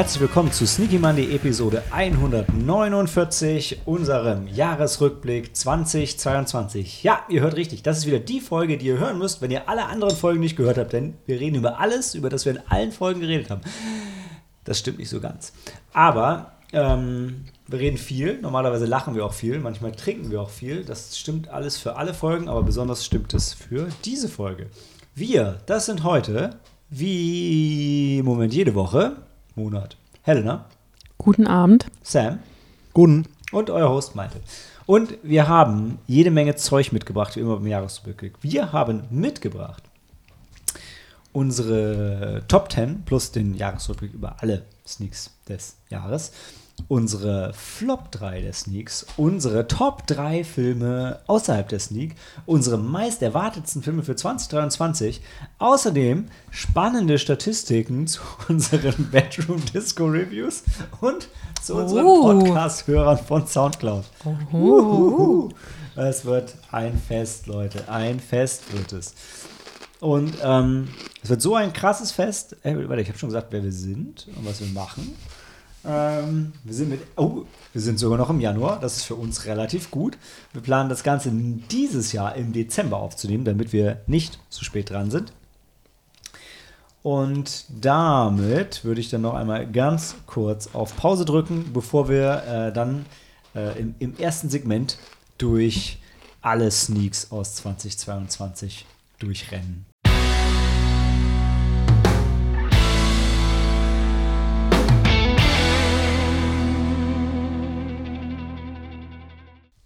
Herzlich willkommen zu Sneaky Monday Episode 149, unserem Jahresrückblick 2022. Ja, ihr hört richtig, das ist wieder die Folge, die ihr hören müsst, wenn ihr alle anderen Folgen nicht gehört habt, denn wir reden über alles, über das wir in allen Folgen geredet haben. Das stimmt nicht so ganz. Aber ähm, wir reden viel, normalerweise lachen wir auch viel, manchmal trinken wir auch viel. Das stimmt alles für alle Folgen, aber besonders stimmt es für diese Folge. Wir, das sind heute, wie, Moment, jede Woche, Monat, Helena, Guten Abend. Sam Guten. und euer Host Malte. Und wir haben jede Menge Zeug mitgebracht, wie immer beim Jahresrückblick. Wir haben mitgebracht unsere Top 10 plus den Jahresrückblick über alle Sneaks des Jahres, unsere Flop 3 der Sneaks, unsere Top 3 Filme außerhalb der Sneak, unsere meist erwartetsten Filme für 2023, außerdem spannende Statistiken zu unseren Bedroom Disco Reviews und zu unseren Oh. Podcast-Hörern von Soundcloud. Uhuhu. Es wird ein Fest, Leute. Ein Fest wird es. Und ähm, es wird so ein krasses Fest. Äh, warte, ich habe schon gesagt, wer wir sind und was wir machen. Ähm, wir sind mit. Oh, wir sind sogar noch im Januar. Das ist für uns relativ gut. Wir planen das Ganze dieses Jahr im Dezember aufzunehmen, damit wir nicht zu spät dran sind. Und damit würde ich dann noch einmal ganz kurz auf Pause drücken, bevor wir äh, dann äh, im, im ersten Segment durch alle Sneaks aus 2022 durchrennen.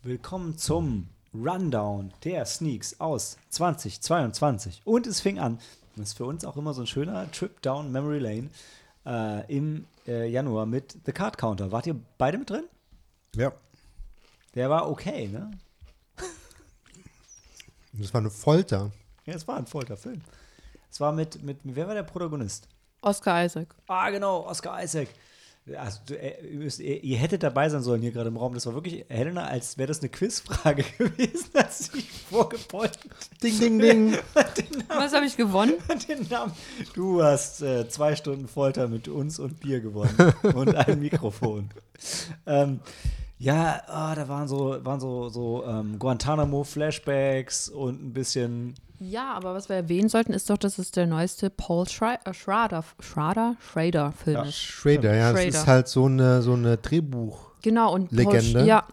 Willkommen zum Rundown der Sneaks aus 2022. Und es fing an, das ist für uns auch immer so ein schöner Trip down Memory Lane äh, im äh, Januar mit The Card Counter. Wart ihr beide mit drin? Ja. Der war okay, ne? Das war eine Folter. Ja, es war ein Folterfilm. Es war mit, mit, wer war der Protagonist? Oscar Isaac. Ah, genau, Oscar Isaac. Also, äh, ihr, müsst, ihr, ihr hättet dabei sein sollen hier gerade im Raum. Das war wirklich, Helena, als wäre das eine Quizfrage gewesen, als ich vorgebeugt Ding, ding, ding. Namen, Was habe ich gewonnen? den Namen. Du hast äh, zwei Stunden Folter mit uns und Bier gewonnen und ein Mikrofon. ähm, ja, ah, da waren so, waren so, so ähm, Guantanamo-Flashbacks und ein bisschen Ja, aber was wir erwähnen sollten, ist doch, dass es der neueste Paul Schra äh, Schrader, Schrader, Schrader Film Ja. ist. Schrader, ja. Das Schrader. ist halt so eine, so eine Drehbuch. Genau, und Paul Legende. Sch ja.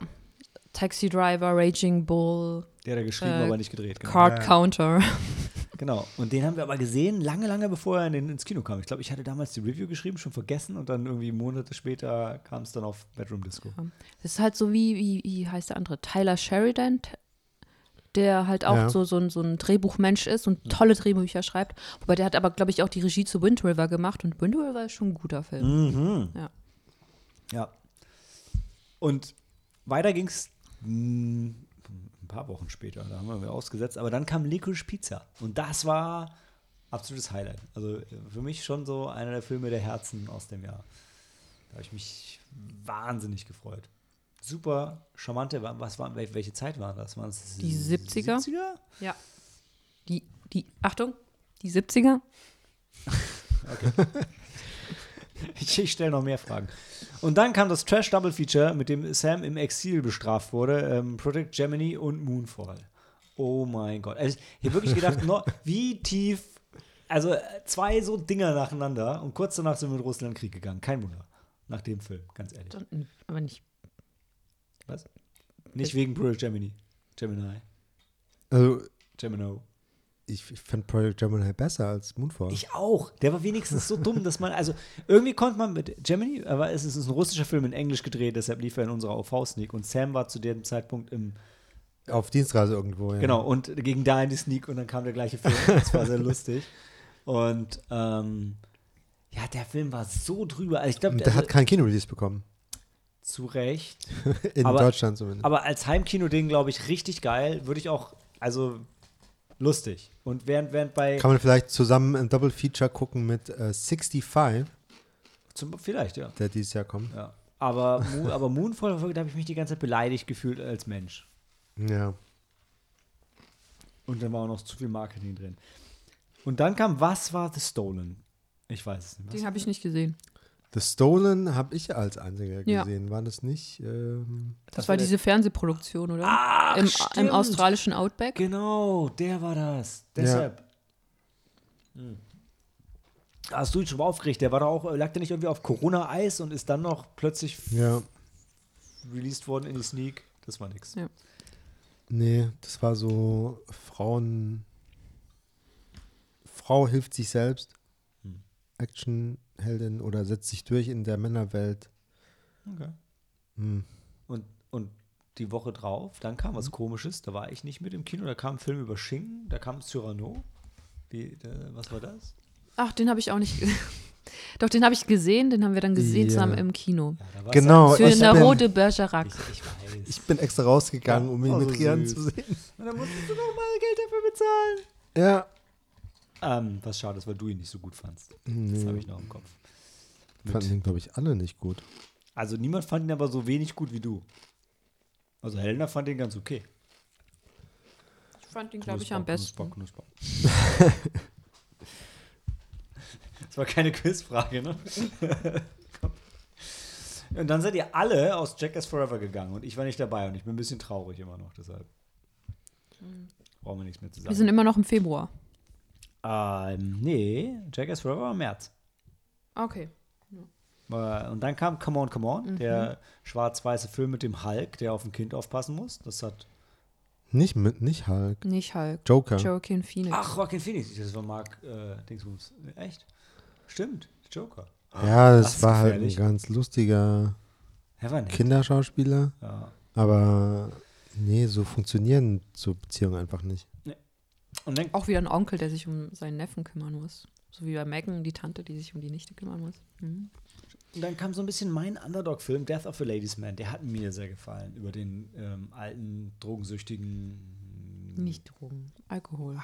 Taxi Driver, Raging Bull, Der hat er geschrieben, Äh, aber nicht gedreht. Genau. Card Ja. Counter. genau. Und den haben wir aber gesehen, lange, lange bevor er in den, ins Kino kam. Ich glaube, ich hatte damals die Review geschrieben, schon vergessen und dann irgendwie Monate später kam es dann auf Bedroom Disco. Das ist halt so wie, wie, wie heißt der andere? Tyler Sheridan, der halt auch Ja. so, so, ein, so ein Drehbuchmensch ist und tolle Drehbücher schreibt. Wobei der hat aber, glaube ich, auch die Regie zu Wind River gemacht und Wind River ist schon ein guter Film. Mhm. Ja. Ja. Und weiter ging es ein paar Wochen später, da haben wir ausgesetzt, aber dann kam Licorice Pizza und das war absolutes Highlight. Also äh, für mich schon so einer der Filme der Herzen aus dem Jahr. Da habe ich mich wahnsinnig gefreut. Super charmante, was war, wel- welche Zeit war das? Waren das Die 70er? 70er? Ja. Die, die, Achtung, die 70er? Ich, ich stelle noch mehr Fragen. Und dann kam das Trash Double Feature, mit dem Sam im Exil bestraft wurde: ähm, Project Gemini und Moonfall. Oh mein Gott. Also, ich habe wirklich gedacht, no, wie tief. Also, zwei so Dinger nacheinander und kurz danach sind wir in Russland Krieg gegangen. Kein Wunder. Nach dem Film, ganz ehrlich. Aber nicht. Was? Nicht wegen Project Gemini. Gemini. Also, Gemino. Ich, fand Project Gemini besser als Moonfall. Ich auch. Der war wenigstens so dumm, dass man, also irgendwie konnte man mit Gemini, aber es ist ein russischer Film in Englisch gedreht, deshalb lief er in unserer OV-Sneak und Sam war zu dem Zeitpunkt im, Auf Dienstreise irgendwo, ja. genau, und ging da in die Sneak und dann kam der gleiche Film. Das war sehr lustig. Und ähm, ja, der Film war so drüber. Also ich glaube, Und der hat kein Kinorelease bekommen. zu Recht. In Aber- Deutschland zumindest. Aber als Heimkino-Ding, glaube ich, richtig geil. Würde ich auch, also lustig. Und während, während bei, Kann man vielleicht zusammen ein Double Feature gucken mit äh, 65, zum, vielleicht, ja. der dieses Jahr kommt. ja. Aber, Moon, aber Moonfall, da habe ich mich die ganze Zeit beleidigt gefühlt als Mensch. Ja. Und dann war auch noch zu viel Marketing drin. Und dann kam, was war The Stolen? Ich weiß es nicht. Den Was? habe ich nicht gesehen. The Stolen habe ich als einziger Ja. gesehen. War das nicht? Ähm, Das, war diese Fernsehproduktion, oder? Ach, Im, Im australischen Outback. Genau, der war das. Deshalb. Hm. Hast du ihn schon mal aufgeregt? Der war doch auch, lag der nicht irgendwie auf Corona-Eis und ist dann noch plötzlich ja. released worden in die Sneak? Das war nix. Ja. Nee, das war so Frauen. Frau hilft sich selbst. Hm. Actionheldin oder setzt sich durch in der Männerwelt. Okay. Hm. Und, und die Woche drauf, dann kam was Komisches, da war ich nicht mit im Kino, da kam ein Film über Schinken, da kam Cyrano. Wie, äh, was war das? Ach, den habe ich auch nicht. Doch, den habe ich gesehen, den haben wir dann gesehen Ja. zusammen im Kino. Ja, Genau, Für ich eine bin- rote Bergerac. Ich, ich. Ich bin extra rausgegangen, Ja, um ihn oh, mit so Rian süß. zu sehen. Und dann musstest du noch mal Geld dafür bezahlen. Ja. Ähm, was schade ist, weil du ihn nicht so gut fandst. Das Nee. habe ich noch im Kopf. Fanden Mit, ihn, glaube ich, alle nicht gut. also niemand fand ihn aber so wenig gut wie du. Also Helena fand ihn ganz okay. Ich fand ihn, glaube ich, am besten. Knusper, knusper. das war keine Quizfrage, ne? und dann seid ihr alle aus Jackass Forever gegangen und ich war nicht dabei und ich bin ein bisschen traurig immer noch, deshalb. Brauchen wir nichts mehr zu Wir sind sagen. immer noch im Februar. Ähm, nee, Jackass Forever war im März. Okay. Äh, Und dann kam Come On, Come On, der schwarz-weiße Film mit dem Hulk, der auf ein Kind aufpassen muss. Das hat. Nicht mit, nicht Hulk. Nicht Hulk. Joker. Joaquin Phoenix. Ach, Rockin' Phoenix. Das war Mark äh, Dingsbums. Echt? Stimmt, Joker. Ja, das, Das war halt ein ganz lustiger Er. Kinderschauspieler. Ja. Aber nee, so funktionieren so Beziehungen einfach nicht. Und dann, Auch wieder ein Onkel, der sich um seinen Neffen kümmern muss. So wie bei Megan, die Tante, die sich um die Nichte kümmern muss. Mhm. und dann kam so ein bisschen mein Underdog-Film, Death of a Ladies Man. Der hat mir sehr gefallen. Über den ähm, alten, drogensüchtigen. Nicht Drogen, Alkohol.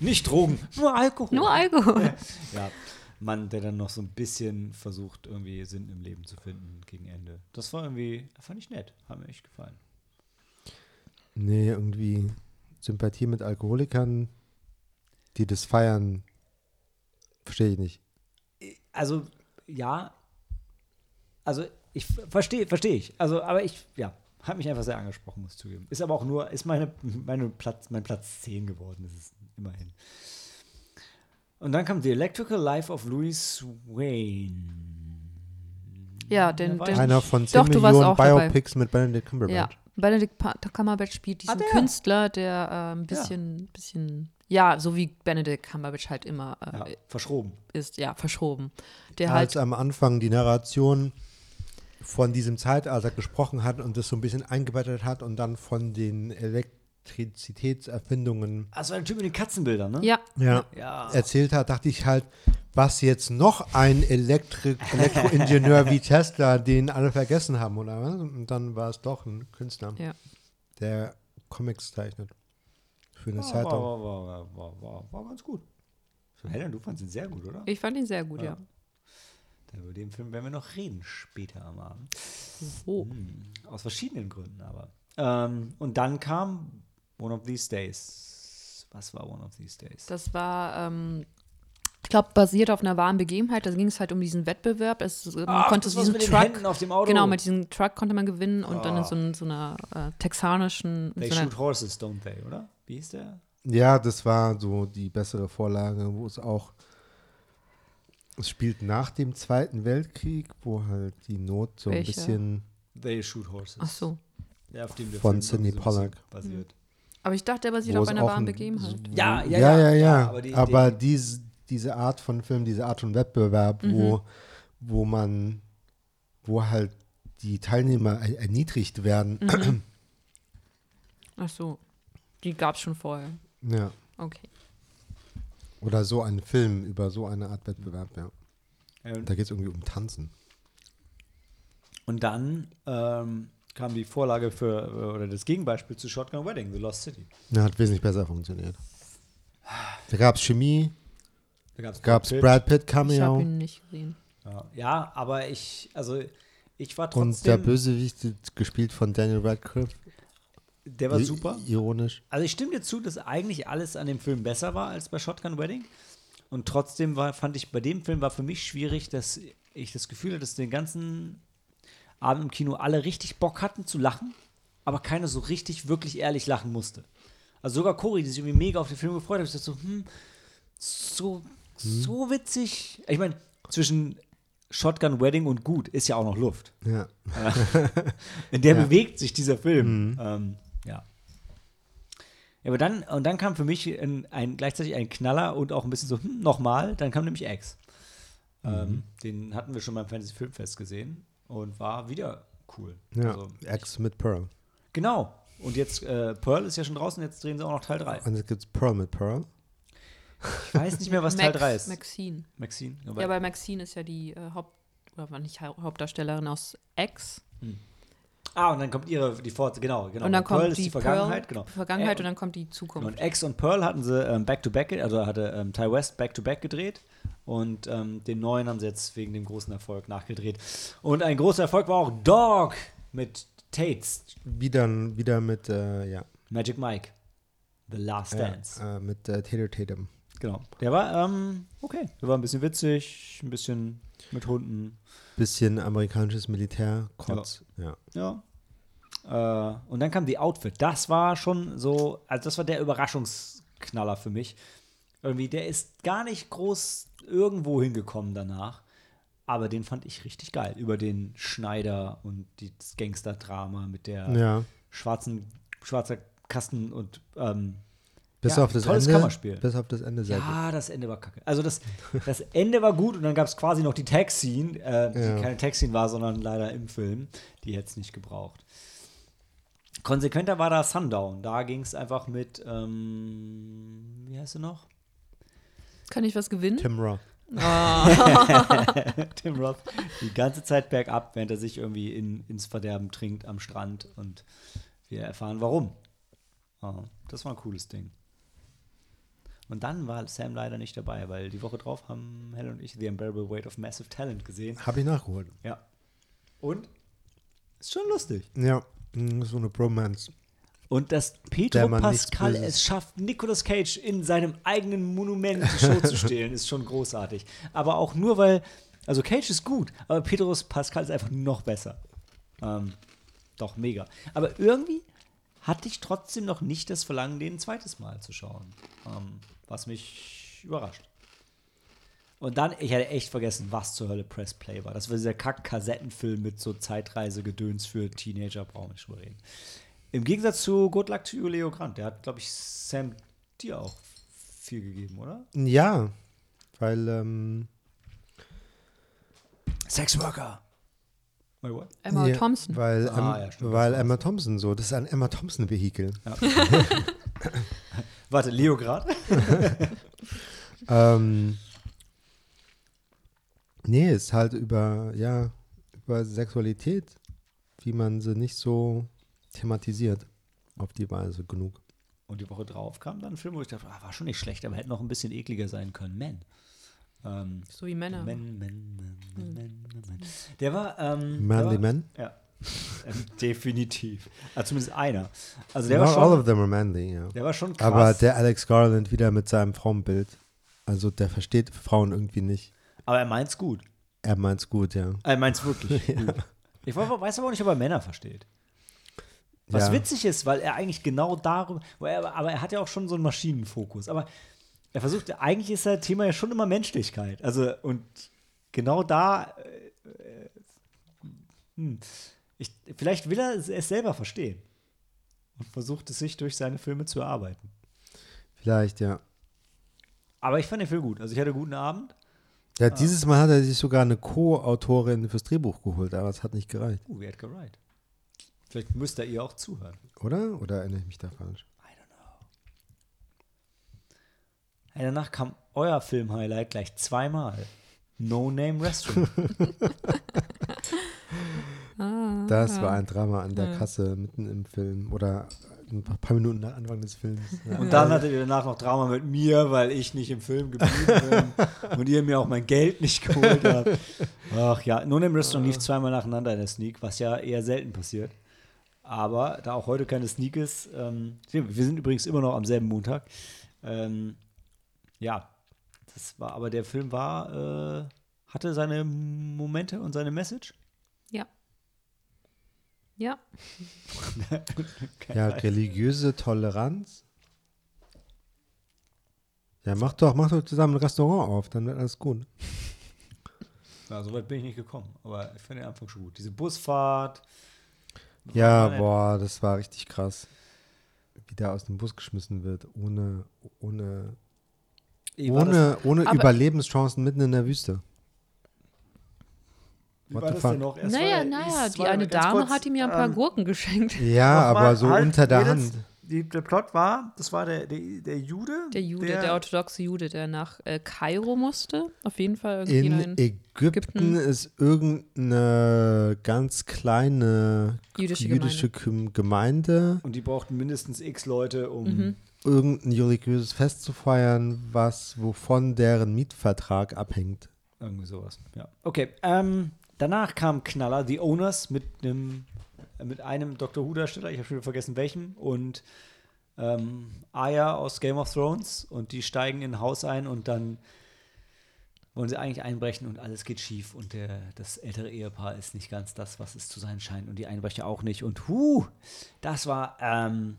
Nicht Drogen, nur Alkohol. Nur Alkohol. Ja, Mann, der dann noch so ein bisschen versucht, irgendwie Sinn im Leben zu finden gegen Ende. Das war irgendwie, fand ich nett. Hat mir echt gefallen. Nee, irgendwie Sympathie mit Alkoholikern, die das feiern, verstehe ich nicht. Also, ja. Also, ich verstehe, verstehe ich. Also, aber ich, ja, hat mich einfach sehr angesprochen, muss ich zugeben. Ist aber auch nur, ist meine, meine Platz, mein Platz 10 geworden, das ist immerhin. Und dann kam The Electrical Life of Louis Wayne. Ja, den, war den Einer von 10 Doch, du warst Millionen auch dabei. Biopics mit Benedict Cumberbatch. Ja, Benedict Cumberbatch spielt diesen Ah, der. Künstler, der äh, ein bisschen, bisschen, ja, so wie Benedict Cumberbatch halt immer äh, Ja, verschroben. ist, ja, verschroben. Der Als halt, am Anfang die Narration von diesem Zeitalter gesprochen hat und das so ein bisschen eingebettet hat und dann von den Elektrizitätserfindungen Also ein Typ mit den Katzenbildern, ne? ja, ja, Ja. erzählt hat, dachte ich halt, was jetzt noch ein Elektri Elektroingenieur wie Tesla, den alle vergessen haben, oder was? Und dann war es doch ein Künstler, ja. der Comics zeichnet. Für eine War, war, Zeitung. war, war, war, war, war ganz gut. So, Helen, du fandest ihn sehr gut, oder? Ich fand ihn sehr gut, Ja. ja. Dann über den Film werden wir noch reden später am Abend. Oh. Hm, aus verschiedenen Gründen aber. Ähm, und dann kam One of These Days. Was war One of These Days? Das war, ähm, ich glaube, basiert auf einer wahren Begebenheit. Da ging es halt um diesen Wettbewerb. Es, man Ach, konnte diesen mit Truck, Händen auf dem Auto. genau, mit diesem Truck konnte man gewinnen und dann in Ah. so, ein, so einer äh, texanischen, They so einer, shoot horses, don't they, oder? Wie hieß der? Ja, das war so die bessere Vorlage, wo es auch, es spielt nach dem Zweiten Weltkrieg, wo halt die Not so ein Welcher? bisschen, They shoot horses. ach so. Der, auf dem der Von Film Sidney ein Pollack. Basiert. Aber ich dachte, er basiert auf einer wahren Begebenheit. Ja, ja, ja, ja, ja, ja, aber aber, die- die- dies, diese Art von Film, diese Art von Wettbewerb, Mhm. wo, wo man, wo halt die Teilnehmer er- erniedrigt werden, Mhm. Ach so. Die gab es schon vorher. ja, Okay. oder so ein Film über so eine Art Wettbewerb, ja. Und- Da geht es irgendwie um Tanzen. Und dann ähm, kam die Vorlage für, äh, oder das Gegenbeispiel zu Shotgun Wedding, The Lost City. Ja, hat wesentlich besser funktioniert. Da gab es Chemie, Da gab's gab es Pitt. Brad Pitt Ich habe Cameo. ihn nicht gesehen. Ja. ja, aber ich, also ich war Und der trotzdem, Bösewicht, gespielt von Daniel Radcliffe. der war super. Ironisch. Also ich stimme dir zu, dass eigentlich alles an dem Film besser war als bei Shotgun Wedding. Und trotzdem war, fand ich, bei dem Film war für mich schwierig, dass ich das Gefühl hatte, dass den ganzen Abend im Kino alle richtig Bock hatten zu lachen, aber keiner so richtig, wirklich ehrlich lachen musste. Also sogar Cory, die sich irgendwie mega auf den Film gefreut hat, ich dachte so, hm, so, so witzig. Ich meine, zwischen Shotgun Wedding und gut ist ja auch noch Luft. Ja. In der Ja. bewegt sich dieser Film. Ähm, ja. Ja, aber dann, und dann kam für mich ein, ein, gleichzeitig ein Knaller und auch ein bisschen so, hm, nochmal, dann kam nämlich X. Ähm, den hatten wir schon beim Fantasy Filmfest gesehen und war wieder cool. Ja, Also, X mit Pearl. genau. Und jetzt, äh, Pearl ist ja schon draußen, jetzt drehen sie auch noch Teil 3. Und jetzt gibt es Pearl mit Pearl. Ich weiß nicht mehr, was Teil Max- 3 ist. Maxine. Maxine? Ja, weil Maxine ist ja die äh, Haupt oder war nicht Hau- Hauptdarstellerin aus X. ah, und dann kommt ihre, die Fort, genau, genau. und dann Pearl kommt ist die die Vergangenheit, Pearl, genau. Vergangenheit Äh, und dann kommt die Zukunft. Und X und Pearl hatten sie ähm, Back-to-Back, also hatte ähm, Ty West Back-to-Back gedreht. Und ähm, den neuen haben sie jetzt wegen dem großen Erfolg nachgedreht. Und ein großer Erfolg war auch Dog mit Tates, Wieder, wieder mit, äh, ja, Magic Mike. The Last Dance. ja äh, mit äh, Taylor Tatum. Genau. Der war, ähm, okay. Der war ein bisschen witzig, ein bisschen mit Hunden. Bisschen amerikanisches Militär, Kotz. Ja. Ja. Äh, und dann kam die Outfit. Das war schon so, also das war der Überraschungsknaller für mich. Irgendwie, der ist gar nicht groß irgendwo hingekommen danach. Aber den fand ich richtig geil. Über den Schneider und das Gangster-Drama mit der ja. schwarzen, schwarzer Kasten und ähm, Bis Ja, auf das tolles Ende. Kammerspiel. Bis auf das Ende sehr gut. ja, das Ende war kacke. Also das, das Ende war gut und dann gab es quasi noch die Tag-Scene, äh, die Ja. keine Tag-Scene war, sondern leider im Film. Die hätte es nicht gebraucht. Konsequenter war da Sundown. Da ging es einfach mit, ähm, wie heißt du noch? Kann ich was gewinnen? Tim Roth. Tim Roth. Die ganze Zeit bergab, während er sich irgendwie in, ins Verderben trinkt am Strand und wir erfahren, warum. Ah, das war ein cooles Ding. Und dann war Sam leider nicht dabei, weil die Woche drauf haben Helen und ich The Unbearable Weight of Massive Talent gesehen. Habe ich nachgeholt. Ja. Und? Ist schon lustig. Ja, mm, so eine Bromance. Und dass Pedro Pascal es schafft, Nicolas Cage in seinem eigenen Monument die Show zu stehlen, ist schon großartig. Aber auch nur, weil, also Cage ist gut, aber Pedro Pascal ist einfach noch besser. Ähm, doch, mega. Aber irgendwie hatte ich trotzdem noch nicht das Verlangen, den ein zweites Mal zu schauen. Ähm, was mich überrascht. Und dann, ich hatte echt vergessen, was zur Hölle Press Play war. Das war dieser Kack-Kassettenfilm mit so Zeitreise-Gedöns für Teenager, brauchen wir nicht drüber reden. Im Gegensatz zu Good Luck to You, Leo Grant. Der hat, glaube ich, Sam dir auch viel gegeben, oder? Ja, weil, ähm, Sexworker. Wait, what? Emma ja, Thompson. Weil, Ah, ähm, ja, stimmt, weil. Emma Thompson so, das ist ein Emma Thompson-Vehikel. Warte, Leo Grant? Ähm, nee, ist halt über, ja, über Sexualität, wie man sie nicht so thematisiert auf die Weise genug. Und die Woche drauf kam dann ein Film, wo ich dachte, ah, war schon nicht schlecht, aber hätte noch ein bisschen ekliger sein können. Man. Ähm, so wie Männer. Man, man, man, man, man, man. Der war. Ähm, Manly der war, Men? Ja. Ähm, definitiv. Also zumindest einer. Also der Not war all schon. of them are manly, ja. Der war schon krass. Aber der Alex Garland wieder mit seinem Frauenbild, also der versteht Frauen irgendwie nicht. aber er meint's gut. Er meint's gut, ja. Er meint's wirklich gut. Ich weiß aber auch nicht, ob er Männer versteht. Was ja. witzig ist, weil er eigentlich genau darüber, wo er, aber er hat ja auch schon so einen Maschinenfokus. Aber er versucht, eigentlich ist das Thema ja schon immer Menschlichkeit. Also, und genau da, äh, äh, hm, ich, vielleicht will er es selber verstehen. Und versucht es sich durch seine Filme zu erarbeiten. Vielleicht, ja. Aber ich fand den Film gut. Also, ich hatte einen guten Abend. Ja, dieses Mal hat er sich sogar eine Co-Autorin fürs Drehbuch geholt, aber es hat nicht gereicht. Uh, Edgar Wright. Vielleicht müsst ihr ihr auch zuhören. Oder? Oder erinnere ich mich da falsch? I don't know. Hey, danach kam euer Film-Highlight gleich zweimal. No Name Restaurant. Das war ein Drama an der Kasse mitten im Film oder ein paar, Minuten nach Anfang des Films. Ja. Und dann hattet ihr danach noch Drama mit mir, weil ich nicht im Film geblieben bin und ihr mir auch mein Geld nicht geholt habt. Ach ja, No Name Restaurant lief zweimal nacheinander in der Sneak, was ja eher selten passiert. Aber da auch heute keine Sneak ist, ähm, wir sind übrigens immer noch am selben Montag. Ähm, ja, das war, aber der Film war, äh, hatte seine Momente und seine Message. Ja. Ja. Ja, religiöse Toleranz. Ja, mach doch, mach doch zusammen ein Restaurant auf, dann wird alles gut. Ja, so weit bin ich nicht gekommen, aber ich fand den Anfang schon gut. Diese Busfahrt. Ja, Nein. boah, das war richtig krass. Wie der aus dem Bus geschmissen wird, ohne, ohne, Ey, ohne, ohne Überlebenschancen mitten in der Wüste. Wie What war the das fuck? denn noch? Erst war Naja, naja, die eine Dame kurz, hat ihm ja ein paar ähm, Gurken geschenkt. Ja, Nochmal, aber so halt, unter der Hand. Die, der Plot war, das war der, der, der Jude. Der Jude, der, orthodoxe Jude, der nach äh, Kairo musste. Auf jeden Fall irgendwie In in Ägypten, Ägypten. ist irgendeine ganz kleine Jüdische jüdische Gemeinde, Gemeinde Und die brauchten mindestens x Leute, um. Mhm. irgendein religiöses Fest zu feiern, was wovon deren Mietvertrag abhängt. Irgendwie sowas. Ja. Okay. Ähm, danach kam Knaller, The Owners, mit einem mit einem Dr. Who-Darsteller, ich habe schon vergessen welchem, und ähm, Aya aus Game of Thrones. Und die steigen in ein Haus ein und dann wollen sie eigentlich einbrechen und alles geht schief. Und der, das ältere Ehepaar ist nicht ganz das, was es zu sein scheint. Und die Einbrecher auch nicht. Und huh, das war. Ähm,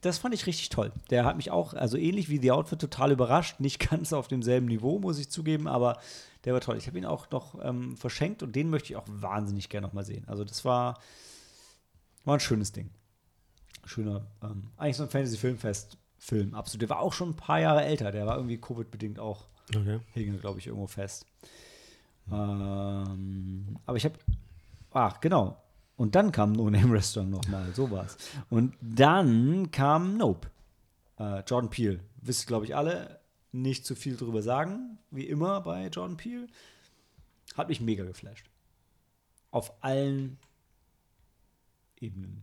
das fand ich richtig toll. Der hat mich auch, also ähnlich wie The Outfit, total überrascht. Nicht ganz auf demselben Niveau, muss ich zugeben, aber der war toll. Ich habe ihn auch noch ähm, verschenkt und den möchte ich auch wahnsinnig gerne noch mal sehen. Also das war, war ein schönes Ding. Schöner, ähm, eigentlich so ein Fantasy-Filmfest-Film, absolut. Der war auch schon ein paar Jahre älter. Der war irgendwie Covid-bedingt auch, Okay. hing, glaube ich, irgendwo fest. Ähm, aber ich habe, ach, genau. Und dann kam No Name Restaurant nochmal, so war's. Und dann kam Nope. Äh, Jordan Peele. Wisst glaube ich alle, nicht zu viel drüber sagen, wie immer bei Jordan Peele. Hat mich mega geflasht. Auf allen Ebenen.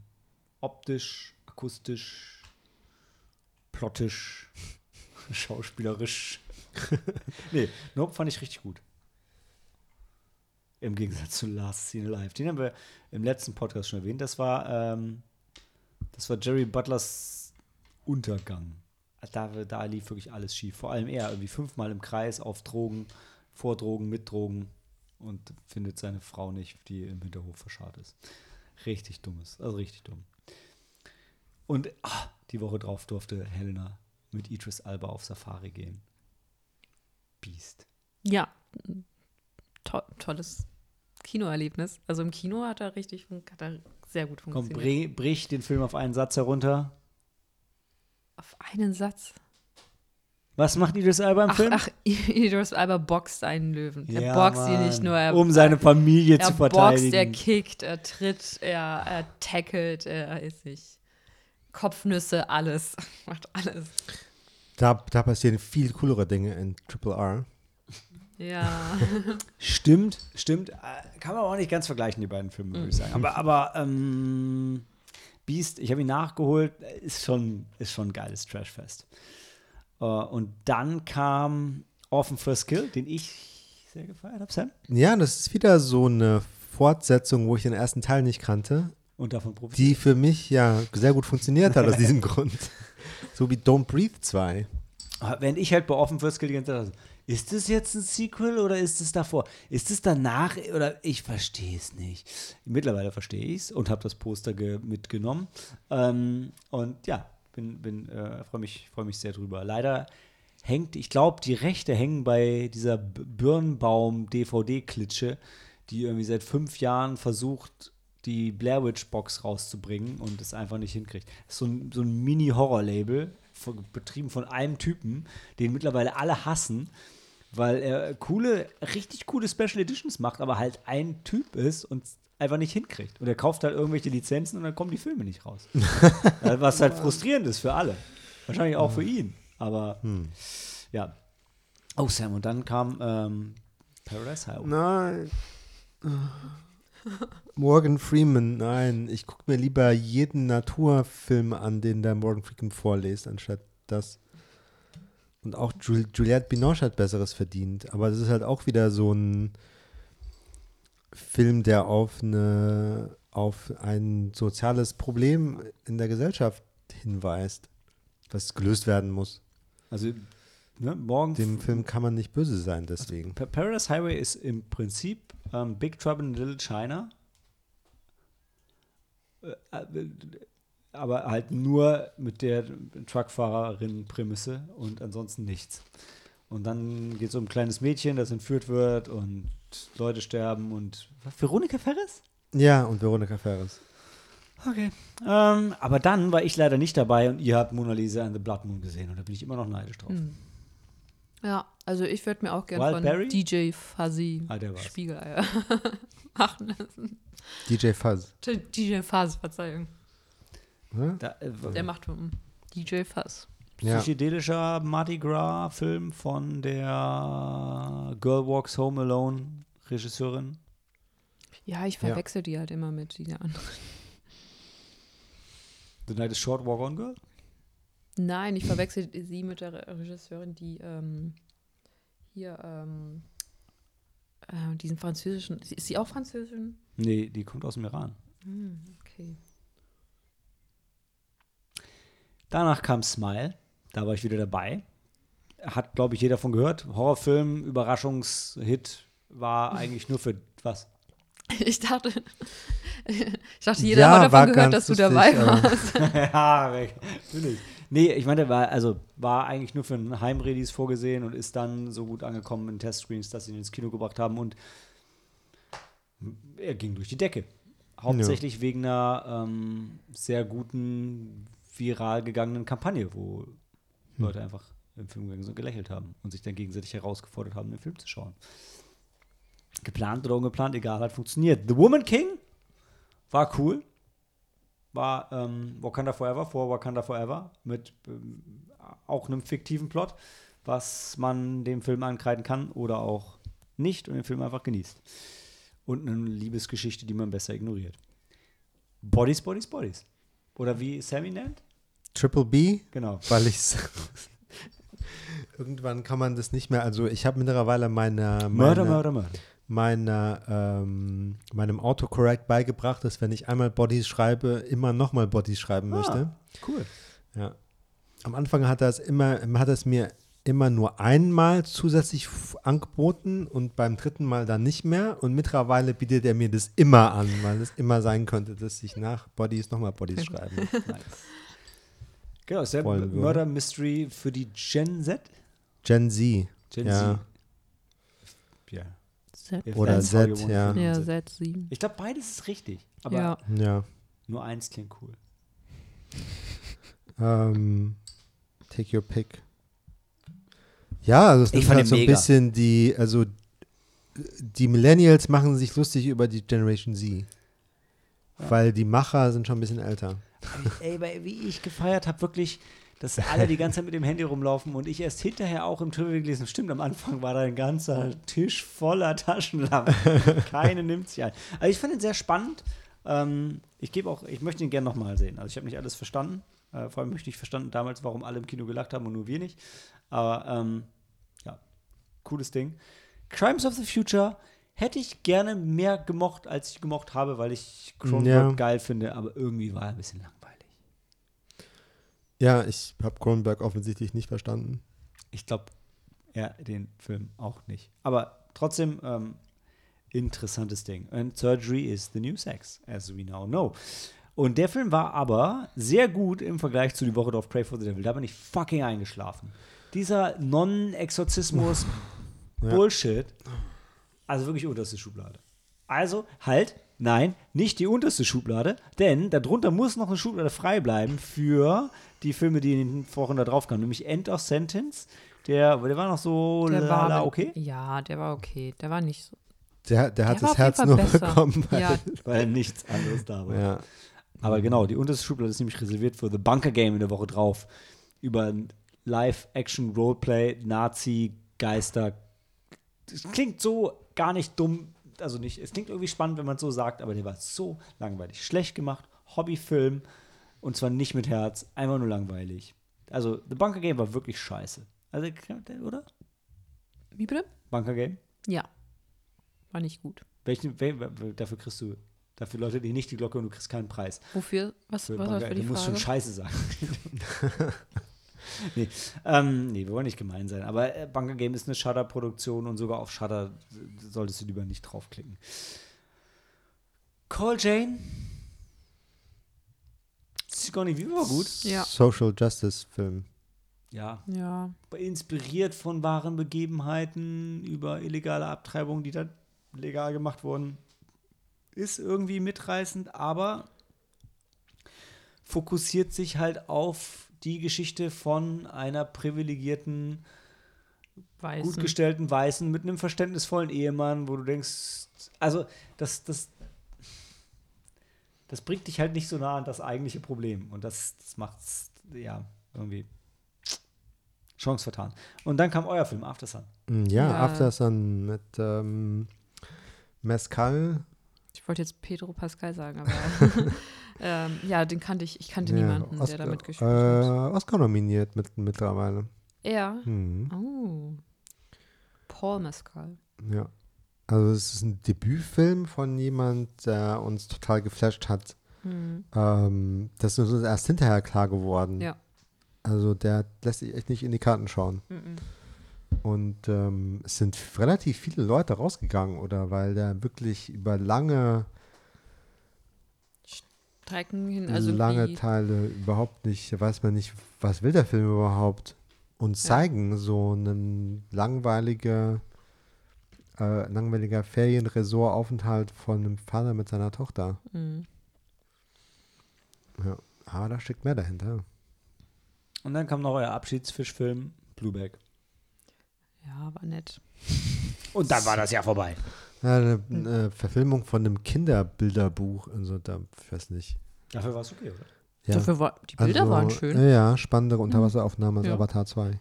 Optisch, akustisch, plottisch, schauspielerisch. nee, Nope fand ich richtig gut. Im Gegensatz zu Last Scene Alive. Den haben wir im letzten Podcast schon erwähnt. Das war, ähm, das war Jerry Butlers Untergang. Da, da lief wirklich alles schief. Vor allem er, irgendwie fünfmal im Kreis auf Drogen, vor Drogen, mit Drogen und findet seine Frau nicht, die im Hinterhof verscharrt ist. Richtig dummes, also richtig dumm. Und ah, die Woche drauf durfte Helena mit Idris Alba auf Safari gehen. Beast. Ja, to tolles Kinoerlebnis. Also im Kino hat er richtig, hat er sehr gut Komm, funktioniert. bre brich den Film auf einen Satz herunter. Auf einen Satz. Was macht Idris Alba im Ach, Film? ach, Idris Alba boxt einen Löwen. Er Ja, boxt ihn Mann. nicht nur, er, um seine Familie er zu boxt, verteidigen. er kickt, er tritt, er, er tackelt, er ist nicht. Kopfnüsse, alles. Macht alles. Da, da passieren viel coolere Dinge in Triple R. Ja. Stimmt, stimmt. Äh, Kann man aber auch nicht ganz vergleichen, die beiden Filme, würde ich sagen. Aber, aber ähm, Beast, ich habe ihn nachgeholt, ist schon, ist schon ein geiles Trashfest. Äh, und dann kam Orphan First Kill, den ich sehr gefeiert habe, Sam. Ja, das ist wieder so eine Fortsetzung, wo ich den ersten Teil nicht kannte, Und davon profitiert. die für mich ja sehr gut funktioniert hat aus diesem Grund. So wie Don't Breathe 2. Aber Während ich halt bei Orphan First Kill die ganze Zeit ist das jetzt ein Sequel oder ist es davor? Ist es danach oder ich verstehe es nicht. Mittlerweile verstehe ich es und habe das Poster ge- mitgenommen. Ähm, und ja, bin, bin, äh, freue mich, freu mich sehr drüber. Leider hängt, ich glaube, die Rechte hängen bei dieser Birnbaum-DVD-Klitsche, die irgendwie seit fünf Jahren versucht, die Blair Witch Box rauszubringen und es einfach nicht hinkriegt. Das ist so ein, so ein Mini-Horror-Label, betrieben von einem Typen, den mittlerweile alle hassen, weil er coole, richtig coole Special Editions macht, aber halt ein Typ ist und einfach nicht hinkriegt. Und er kauft halt irgendwelche Lizenzen und dann kommen die Filme nicht raus. Was halt frustrierend ist für alle. Wahrscheinlich auch für ihn. Aber ja. Oh, Sam, und dann kam ähm, Paradise Highway. Nein. Morgan Freeman, nein. Ich gucke mir lieber jeden Naturfilm an, den der Morgan Freeman vorliest, anstatt das. Und auch Jul Juliette Binoche hat Besseres verdient. Aber das ist halt auch wieder so ein Film, der auf, eine, auf ein soziales Problem in der Gesellschaft hinweist, was gelöst werden muss. Also ne, morgen. Dem Film kann man nicht böse sein, deswegen. Pa- Paradise Highway ist im Prinzip ähm, Big Trouble in Little China. Äh, äh, aber halt nur mit der Truckfahrerin-Prämisse und ansonsten nichts. Und dann geht es um ein kleines Mädchen, das entführt wird und Leute sterben und. Veronika Ferris? Ja, und Veronika Ferris. Okay. Ähm, aber dann war ich leider nicht dabei und ihr habt Mona Lisa and the Blood Moon gesehen und da bin ich immer noch neidisch drauf. Ja, also ich würde mir auch gerne von Wildberry? DJ Fuzzy Ah. Spiegeleier machen lassen. DJ Fuzz. DJ Fuzz, Verzeihung. Da, äh, Der macht DJ. Ja. psychedelischer Mardi Gras-Film von der Girl Walks Home Alone Regisseurin. Ja, ich verwechsel die halt immer mit dieser anderen. The Night is Short, Walk On Girl? Nein, ich verwechsel sie mit der Re- Regisseurin, die ähm, hier ähm, äh, diesen französischen. Ist sie auch französischen? Nee, die kommt aus dem Iran. Hm, okay. Danach kam Smile. Da war ich wieder dabei. Hat, glaube ich, jeder von gehört. Horrorfilm, Überraschungshit war eigentlich nur für was? Ich dachte, ich dachte, jeder Ja, hat war davon gehört, dass du lustig, dabei warst. ja. Natürlich. Nee, ich meine, war, also, war eigentlich nur für einen Heimrelease vorgesehen und ist dann so gut angekommen in Testscreens, dass sie ihn ins Kino gebracht haben und er ging durch die Decke. Hauptsächlich wegen einer ähm, sehr guten, viral gegangenen Kampagne, wo Leute einfach im Film gegangen sind und gelächelt haben und sich dann gegenseitig herausgefordert haben, den Film zu schauen. Geplant oder ungeplant, egal, hat funktioniert. The Woman King war cool war ähm, Wakanda Forever vor Wakanda Forever mit ähm, auch einem fiktiven Plot, was man dem Film ankreiden kann oder auch nicht und den Film einfach genießt. Und eine Liebesgeschichte, die man besser ignoriert. Bodies, Bodies, Bodies. Oder wie Sammy nennt? Triple B, Genau. weil ich Irgendwann kann man das nicht mehr. Also ich habe mittlerweile meiner, Murder, meiner, Murder, Murder. meiner ähm, meinem Autocorrect beigebracht, dass wenn ich einmal Bodies schreibe, immer nochmal Bodies schreiben möchte. Cool. Ja. Am Anfang hat er es immer, hat er es mir immer nur einmal zusätzlich angeboten und beim dritten Mal dann nicht mehr. Und mittlerweile bietet er mir das immer an, weil es immer sein könnte, dass ich nach Bodies nochmal Bodies schreibe. Nice. Genau, ist würde. Murder Mystery für die Gen Z? Gen Z. Gen Ja. Z. Ja. Z. Oder Z, ja. Ja, pronounce it. Z7. Ich glaube, beides ist richtig. Aber Ja. Ja. nur eins klingt cool. Ähm, take your pick. Ja, also es Ich nimmt fand halt so ein mega. bisschen die, also die Millennials machen sich lustig über die Generation Z. Weil die Macher sind schon ein bisschen älter. Ey, weil wie ich gefeiert habe, wirklich, dass alle die ganze Zeit mit dem Handy rumlaufen und ich erst hinterher auch im Trivia gelesen, stimmt, am Anfang war da ein ganzer Tisch voller Taschenlampen. Keine nimmt sich ein. Also ich fand ihn sehr spannend. Ähm, ich gebe auch, ich möchte ihn gerne nochmal sehen. Also ich habe nicht alles verstanden. Äh, vor allem möchte ich verstanden damals, warum alle im Kino gelacht haben und nur wir nicht. Aber ähm, ja, cooles Ding. Crimes of the Future hätte ich gerne mehr gemocht, als ich gemocht habe, weil ich Cronenberg Ja. geil finde, aber irgendwie war er ein bisschen langweilig. Ja, ich habe Cronenberg offensichtlich nicht verstanden. Ich glaube, er den Film auch nicht. Aber trotzdem, ähm, interessantes Ding. And Surgery is the new sex, as we now know. Und der Film war aber sehr gut im Vergleich zu Die Woche of Pray for the Devil. Da bin ich fucking eingeschlafen. Dieser Non-Exorzismus Ja. Also wirklich unterste Schublade. Also halt, nein, nicht die unterste Schublade, denn darunter muss noch eine Schublade frei bleiben für die Filme, die in den Wochen da drauf kamen, nämlich End of Sentence. Der, der war noch so Der lala, war okay, Ja, der war okay. Der war nicht so. Der, der hat Der das Herz nur besser. bekommen. Weil, Ja, weil nichts anderes da war. ja. Aber genau, die unterste Schublade ist nämlich reserviert für The Bunker Game in der Woche drauf. Über ein Live-Action-Roleplay, Nazi, Geister. Das klingt so gar nicht dumm. Also nicht, es klingt irgendwie spannend, wenn man es so sagt, aber der war so langweilig. Schlecht gemacht, Hobbyfilm und zwar nicht mit Herz, einfach nur langweilig. Also, The Bunker Game war wirklich scheiße. Also, oder? wie bitte? Bunker Game? Ja. War nicht gut. Welchen, wel, wel- dafür kriegst du, dafür Leute, die nicht die Glocke und du kriegst keinen Preis. Wofür? Was, Für was war Bunker, für die du musst schon? Scheiße sagen. nee, ähm, nee, wir wollen nicht gemein sein. Aber äh, Bunker Game ist eine Shutter-Produktion und sogar auf Shutter solltest du lieber nicht draufklicken. Call Jane. Sigourney Weaver war gut. Ja. Social Justice Film. Ja, Ja. inspiriert von wahren Begebenheiten über illegale Abtreibungen, die dann legal gemacht wurden. Ist irgendwie mitreißend, aber fokussiert sich halt auf die Geschichte von einer privilegierten, Weißen. gut gestellten Weißen mit einem verständnisvollen Ehemann, wo du denkst, also das, das, das bringt dich halt nicht so nah an das eigentliche Problem. Und das, das macht's, ja, irgendwie Chance vertan. Und dann kam euer Film, After Sun. Ja, Ja. After Sun mit ähm, Mescal. Ich wollte jetzt Pedro Pascal sagen, aber ähm, ja, den kannte ich. Ich kannte Ja, niemanden, der Oscar, da mitgespielt äh, hat. Oscar nominiert mit, mittlerweile. Er? Hm, Oh. Paul Mescal. ja. Also es ist ein Debütfilm von jemand, der uns total geflasht hat. Hm. Ähm, das ist uns erst hinterher klar geworden. Ja. Also der lässt sich echt nicht in die Karten schauen. Mhm. Und ähm, es sind relativ viele Leute rausgegangen, oder? Weil der wirklich über lange, Strecken hin, also lange Teile überhaupt nicht, weiß man nicht, was will der Film überhaupt uns Ja. zeigen. So ein langweiliger, äh, langweiliger Ferienresortaufenthalt von einem Vater mit seiner Tochter. Mhm. Ja. Aber da steckt mehr dahinter. Und dann kam noch euer Abschiedsfischfilm, Blueback. Ja, war nett. Und dann war das Jahr vorbei. Ja, eine, eine Verfilmung von einem Kinderbilderbuch. Also da, ich weiß nicht. Dafür war es okay, oder? Ja. Dafür war, die Bilder also, waren schön. Ja, ja, spannendere Unterwasseraufnahmen als Ja. Avatar 2.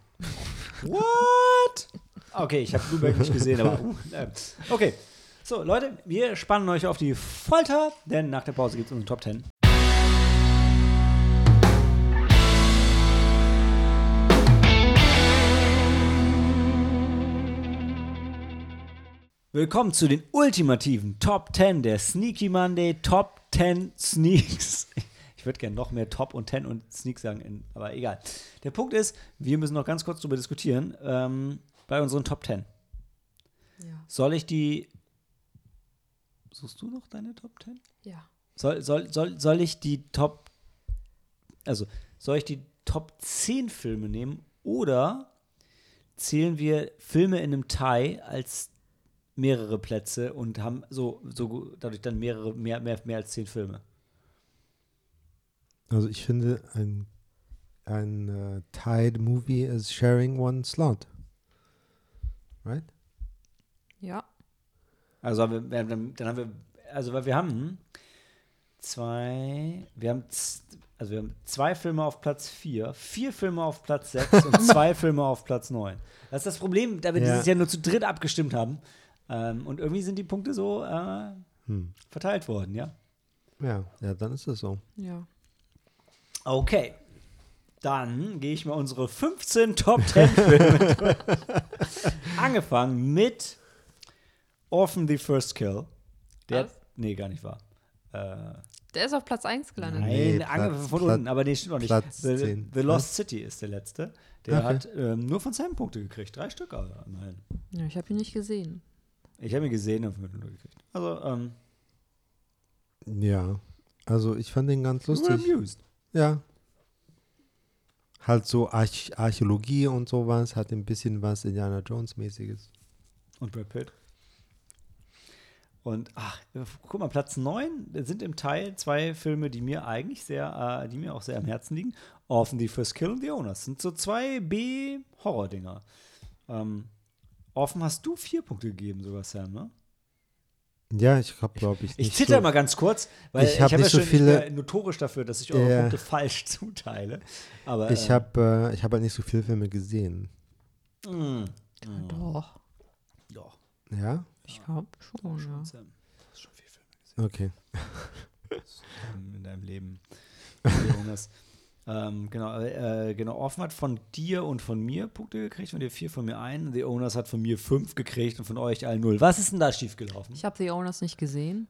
What? Okay, ich habe Blueback nicht gesehen, aber uh, äh, okay. So, Leute, wir spannen euch auf die Folter, denn nach der Pause gibt es unsere Top 10. Willkommen zu den ultimativen Top 10 der Sneaky Monday Top 10 Sneaks. Ich würde gerne noch mehr Top und 10 und Sneak sagen, aber egal. Der Punkt ist, wir müssen noch ganz kurz darüber diskutieren, ähm, bei unseren Top 10. Ja. Soll ich die. Suchst du noch deine Top 10? ja. Soll, soll, soll, soll ich die Top. Also, soll ich die Top 10 Filme nehmen oder zählen wir Filme in einem Tie als mehrere Plätze und haben so, so dadurch dann mehrere, mehr, mehr, mehr als 10 Filme? Also ich finde, ein, ein äh, Tied Movie is sharing one slot. Right? Ja. Also haben wir, dann, dann haben wir, also weil wir haben zwei, wir haben, also wir haben zwei Filme auf Platz 4, vier Filme auf Platz 6 und zwei Filme auf Platz 9. Das ist das Problem, da wir Ja. dieses Jahr nur zu dritt abgestimmt haben. Ähm, und irgendwie sind die Punkte so äh, Hm. verteilt worden, ja. Ja, ja, dann ist es so. Ja. Okay. Dann gehe ich mal unsere 15 Top 10 Filme durch. Angefangen mit Orphan the First Kill. Der, Was? nee, gar nicht wahr. Äh, Der ist auf Platz 1 gelandet. Nein, Nee, angefangen Platz- von Platz- unten, aber nee, stimmt noch nicht. Platz The, 10. The Lost Was? City ist der letzte. Der Okay. hat ähm, nur von Sam Punkte gekriegt. Drei Stück aber immerhin. Ja, ich habe ihn nicht gesehen. Ich habe ihn gesehen und Minuten gekriegt. Also, ähm, Ja. Also ich fand den ganz lustig. amused. Ja. Halt so Arch Archäologie und sowas, hat ein bisschen was Indiana Jones-mäßiges. Und Brad Pitt. Und, ach, guck mal, Platz 9 sind im Teil zwei Filme, die mir eigentlich sehr, äh, die mir auch sehr am Herzen liegen. Orphan the First Kill und The Owners. Sind so zwei B-Horror-Dinger. Ähm, Orphan hast du vier Punkte gegeben, sogar, Sam, ne? Ja, ich habe, glaube ich, Ich nicht zitter so, mal ganz kurz, weil Ich ich, hab habe ja nicht so schon viele- ich bin notorisch dafür, dass ich eure Ja. Punkte falsch zuteile. Aber Ich äh, habe äh, ich hab halt nicht so viele Filme gesehen. mh, Doch. doch. Ja? Ich glaube schon, ja. Sam, du hast schon viel Filme Okay. gesehen in deinem Leben. Jonas. ähm, genau, äh, genau, Orphan hat von dir und von mir Punkte gekriegt, von dir vier, von mir ein. The Owners hat von mir fünf gekriegt und von euch allen null. Was ist denn da schiefgelaufen? Ich habe The Owners nicht gesehen.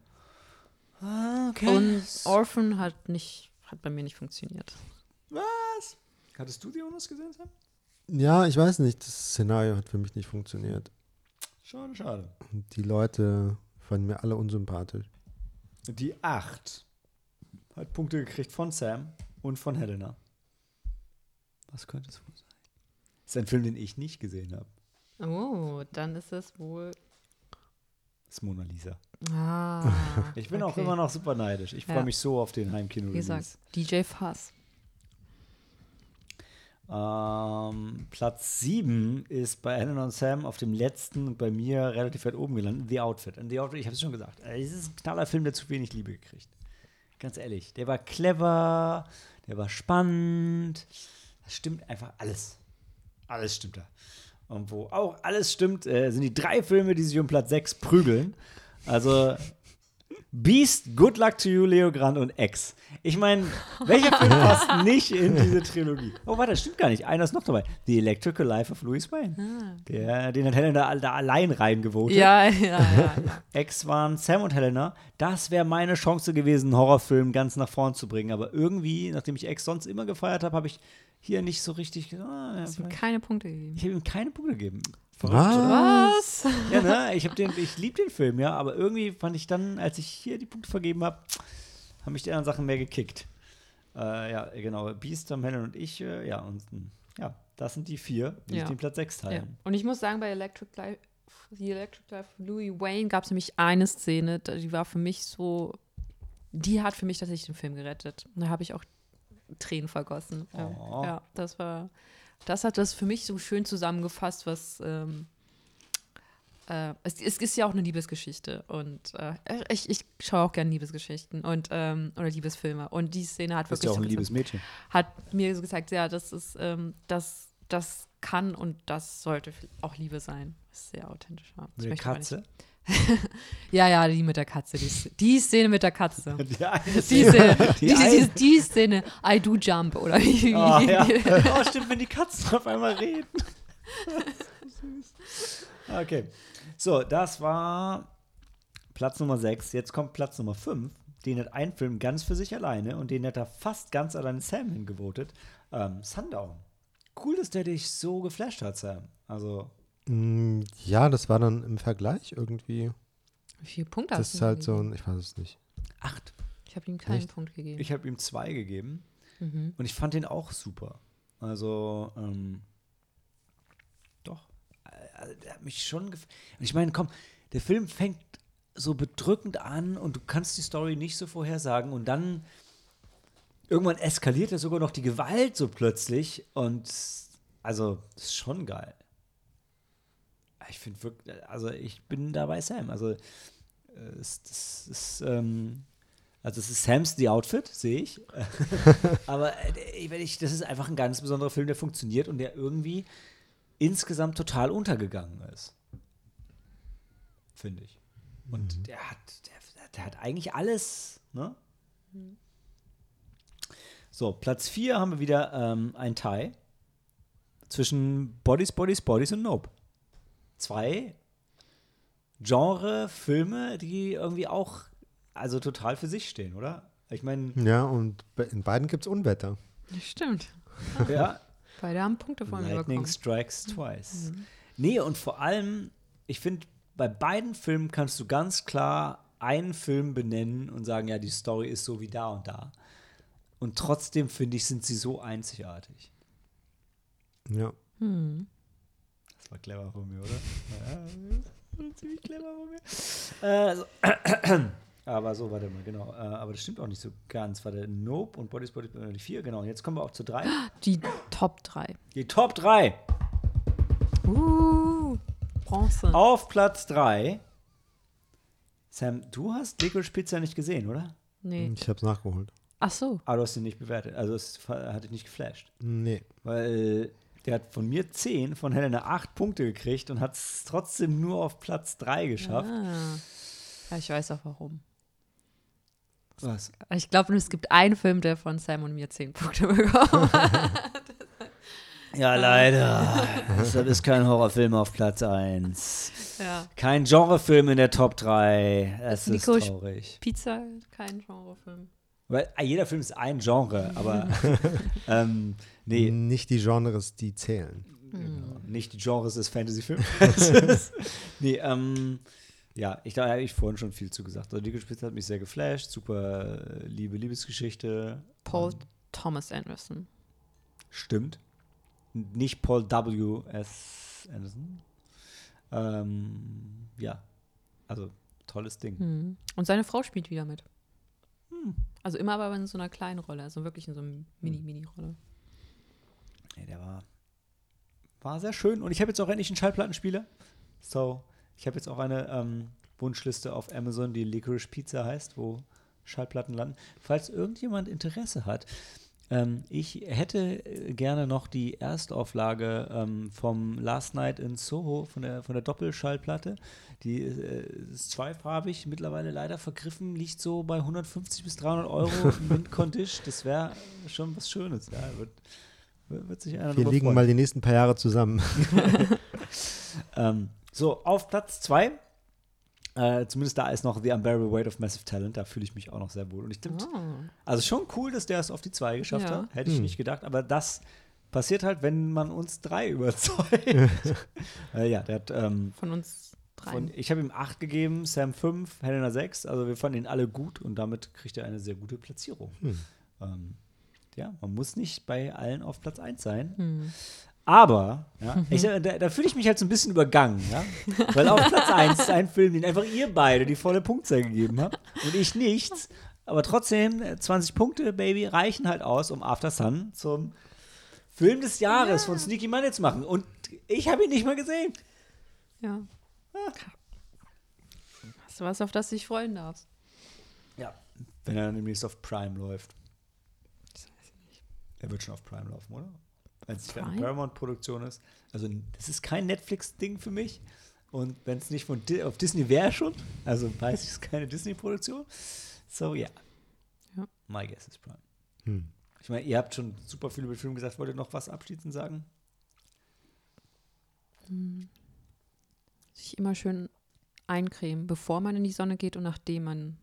Ah, okay. Und Orphan hat nicht, hat bei mir nicht funktioniert. Was? Hattest du die Jonas gesehen, Sam? Ja, ich weiß nicht, das Szenario hat für mich nicht funktioniert. Schade, schade. Und die Leute fanden mir alle unsympathisch. Die 8 hat Punkte gekriegt von Sam und von Helena. Was könnte es wohl sein? Das ist ein Film, den ich nicht gesehen habe. Oh, dann ist es wohl. Das ist Mona Lisa. Ah. Ich bin auch okay. immer noch super neidisch. Ich freue Ja. mich so auf den heimkino Wie gesagt, DJ Fass. ähm, Platz 7 ist bei Helena und Sam auf dem letzten und bei mir relativ weit oben gelandet. The Outfit. Und The Outfit, ich habe es schon gesagt, es ist ein knaller Film, der zu wenig Liebe gekriegt. Ganz ehrlich. Der war clever, der war spannend. Das stimmt einfach alles. Alles stimmt da. Und wo auch alles stimmt, äh, sind die drei Filme, die sich um Platz 6 prügeln. Also Beast, Good Luck to You, Leo Grant und X. Ich meine, welcher Film passt nicht in diese Trilogie? Oh, warte, das stimmt gar nicht. Einer ist noch dabei. The Electrical Life of Louis Wayne. Der, den hat Helena da, allein reingevotet. Ja, ja, ja. Ex waren Sam und Helena. Das wäre meine Chance gewesen, einen Horrorfilm ganz nach vorn zu bringen. Aber irgendwie, nachdem ich Ex sonst immer gefeiert habe, habe ich hier nicht so richtig. Ah, ja, keine Punkte gegeben. ich habe ihm keine Punkte gegeben. Was? Ja, ne? Ich, den, ich liebe den Film, ja, aber irgendwie fand ich dann, als ich hier die Punkte vergeben habe, haben mich die anderen Sachen mehr gekickt. Äh, ja, genau. Beast, Tom Helen und ich, äh, ja, und ja, das sind die vier, die Ja. den Platz 6 Ja. teilen. Und ich muss sagen, bei Electric Life, die Electric Life von Louis Wayne gab es nämlich eine Szene, die war für mich so, die hat für mich tatsächlich den Film gerettet. Und da habe ich auch Tränen vergossen. Ja, Oh. ja, das war, das hat das für mich so schön zusammengefasst, was ähm, äh, es, es ist ja auch eine Liebesgeschichte und äh, ich, ich schaue auch gerne Liebesgeschichten und ähm, oder Liebesfilme und die Szene hat wirklich ja auch ein so liebes Mädchen. hat mir so gesagt, ja, das ist, ähm, das, das kann und das sollte auch Liebe sein. Das ist sehr authentisch. Ja. Man Katze. Nicht. Ja, ja, die mit der Katze. Die, die Szene mit der Katze. Die eine Szene. Szene, Die die, eine- die, die Szene, I do jump, oder wie? Oh, ja. oh, stimmt, wenn die Katzen auf einmal reden. okay. So, das war Platz Nummer 6. Jetzt kommt Platz Nummer 5. Den hat ein Film ganz für sich alleine und den hat er fast ganz alleine Sam hingevotet. Ähm, Sundown. Cool, dass der dich so geflasht hat, Sam. Also, Ja, das war dann im Vergleich irgendwie. Wie viele Punkte Das hast ist du halt so ein, ich weiß es nicht. acht. Ich habe ihm keinen Echt? Punkt gegeben. Ich habe ihm zwei gegeben Mhm. und ich fand den auch super. Also, ähm, doch. Also, der hat mich schon. gef- Und ich meine, komm, der Film fängt so bedrückend an und du kannst die Story nicht so vorhersagen und dann irgendwann eskaliert ja sogar noch die Gewalt so plötzlich und also, das ist schon geil. Ich finde wirklich, also ich bin da bei Sam. Also, äh, es, das ist, ähm, also es ist Sam's The Outfit, sehe ich. Aber äh, wenn ich, das ist einfach ein ganz besonderer Film, der funktioniert und der irgendwie insgesamt total untergegangen ist. Finde ich. Und der hat, der, der hat eigentlich alles, ne? So, Platz 4 haben wir wieder ähm, ein Tie zwischen Bodies, Bodies, Bodies und Nope. Zwei Genre-Filme, die irgendwie auch also total für sich stehen, oder? Ich meine, Ja, und in beiden gibt es Unwetter. Stimmt. ja, Beide haben Punkte von mir Lightning bekommen. strikes twice. Nee, und vor allem, ich finde, bei beiden Filmen kannst du ganz klar einen Film benennen und sagen, ja, die Story ist so wie da und da. Und trotzdem, finde ich, sind sie so einzigartig. Ja. Hm. Das war clever von mir, oder? Ja, das war ziemlich clever von mir. Äh, so. Aber so, warte mal, genau. Äh, aber das stimmt auch nicht so ganz. Warte, Nope und Bodies, Bodies, Bodies, die vier, genau. Und jetzt kommen wir auch zu drei. Die Top 3. Die Top 3. Uh, Bronze. Auf Platz 3. Sam, du hast Licorice Pizza nicht gesehen, oder? Nee. Ich habe es nachgeholt. Ach so. Aber du hast ihn nicht bewertet. Also es hat dich nicht geflasht. Nee. Weil der hat von mir 10, von Helena 8 Punkte gekriegt und hat es trotzdem nur auf Platz 3 geschafft. Ah. Ja, ich weiß auch warum. Was? Ich glaube, es gibt einen Film, der von Sam und mir 10 Punkte bekommen hat. Ja, leider. Deshalb ist kein Horrorfilm auf Platz 1. ja. Kein Genrefilm in der Top 3. Es ist Licorice- traurig. Pizza, kein Genrefilm. Weil ah, jeder Film ist ein Genre, aber ähm, Nee, Nicht die Genres, die zählen. Genau. Nicht die Genres des Fantasy-Films. nee, ähm, ja, ich, da habe ich vorhin schon viel zu gesagt. Also, die gespielt hat mich sehr geflasht. Super äh, liebe Liebesgeschichte. Paul Ähm, Thomas Anderson. stimmt. Nicht Paul W. S. Anderson. Ähm, ja, also tolles Ding. Hm. Und seine Frau spielt wieder mit. Also immer aber in so einer kleinen Rolle, also wirklich in so einer Mini-Mini-Rolle. Der war, war sehr schön. Und ich habe jetzt auch endlich einen Schallplattenspieler. So, ich habe jetzt auch eine ähm, Wunschliste auf Amazon, die Licorice Pizza heißt, wo Schallplatten landen. Falls irgendjemand Interesse hat, ähm, ich hätte äh, gerne noch die Erstauflage ähm, vom Last Night in Soho von der, von der Doppelschallplatte. Die äh, ist zweifarbig, mittlerweile leider vergriffen, liegt so bei 150 bis 300 Euro im Mint-Condition. Das wäre schon was Schönes. Ja, wird, sich einer Wir liegen freuen. mal die nächsten paar Jahre zusammen. Ähm, so, auf Platz 2, äh, zumindest da ist noch The Unbearable Weight of Massive Talent, da fühle ich mich auch noch sehr wohl. Und ich finde, Ah. also schon cool, dass der es auf die 2 geschafft Ja. hat, hätte ich Hm. nicht gedacht, aber das passiert halt, wenn man uns drei überzeugt. äh, ja, der hat ähm, Von uns von, ich habe ihm 8 gegeben, Sam 5, Helena 6, also wir fanden ihn alle gut und damit kriegt er eine sehr gute Platzierung. Hm. Ähm, ja, man muss nicht bei allen auf Platz 1 sein. Hm. Aber, ja, ich, da, da fühle ich mich halt so ein bisschen übergangen, ja. Weil auf Platz 1 ist ein Film, den einfach ihr beide die volle Punktzahl gegeben habt und ich nichts. Aber trotzdem, äh, 20 Punkte, Baby, reichen halt aus, um After Sun zum Film des Jahres von Sneaky Money zu machen. Und ich habe ihn nicht mal gesehen. Ja. Hast du was, auf das du dich freuen darfst? Ja. Wenn er demnächst auf Prime läuft. Er wird schon auf Prime laufen, oder? Wenn es nicht eine? Paramount-Produktion ist. Also, das ist kein Netflix-Ding für mich. Und wenn es nicht von Di auf Disney wäre schon, also weiß ich, es ist keine Disney-Produktion. So, ja. Ja. My guess is Prime. Hm. Ich meine, ihr habt schon super viel über den Film gesagt. Wollt ihr noch was abschließend sagen? Sich immer schön eincremen, bevor man in die Sonne geht und nachdem man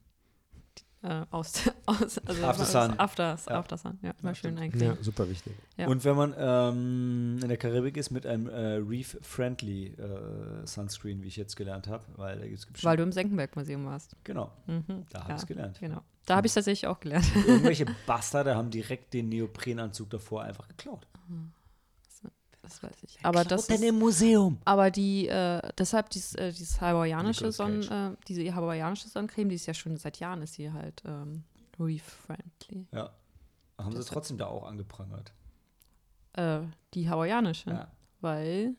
äh, aus, aus also After aus- Sun. After, Ja. after Sun, ja, immer schön eincremen. Ja, super wichtig. Ja. Und wenn man ähm, in der Karibik ist mit einem äh, Reef-Friendly äh, Sunscreen, wie ich jetzt gelernt habe, weil da gibt es Weil du im Senckenberg-Museum warst. Genau, Mhm. da habe ja, ich es gelernt. Genau. Da habe ich es tatsächlich auch gelernt. Irgendwelche Bastarde haben direkt den Neoprenanzug davor einfach geklaut. Das weiß ich. Aber das ist, im Museum? aber die, äh, deshalb dieses, äh, dieses hawaiianische Sonnen, äh, diese hawaiianische Sonnencreme, die ist ja schon seit Jahren, ist sie halt ähm, reef-friendly. Ja. Haben sie Das- trotzdem da auch angeprangert. Äh, die hawaiianische, Ja. weil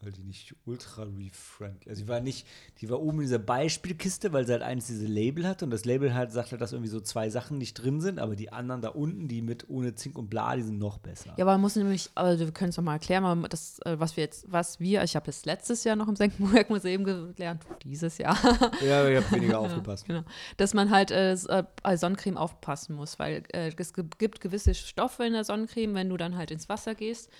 Weil die nicht ultra reef-friendly. Also die war nicht, die war oben in dieser Beispielkiste, weil sie halt eins diese Label hat und das Label halt sagt halt, dass irgendwie so zwei Sachen nicht drin sind, aber die anderen da unten, die mit ohne Zink und bla, die sind noch besser. Ja, aber man muss nämlich, also wir können es nochmal erklären, aber das, äh, was wir jetzt, was wir, ich habe das letztes Jahr noch im Senckenberg-Museum gelernt, dieses Jahr, Ja, ich habe weniger aufgepasst. genau, dass man halt äh, äh, bei Sonnencreme aufpassen muss, weil äh, es gibt gewisse Stoffe in der Sonnencreme, wenn du dann halt ins Wasser gehst,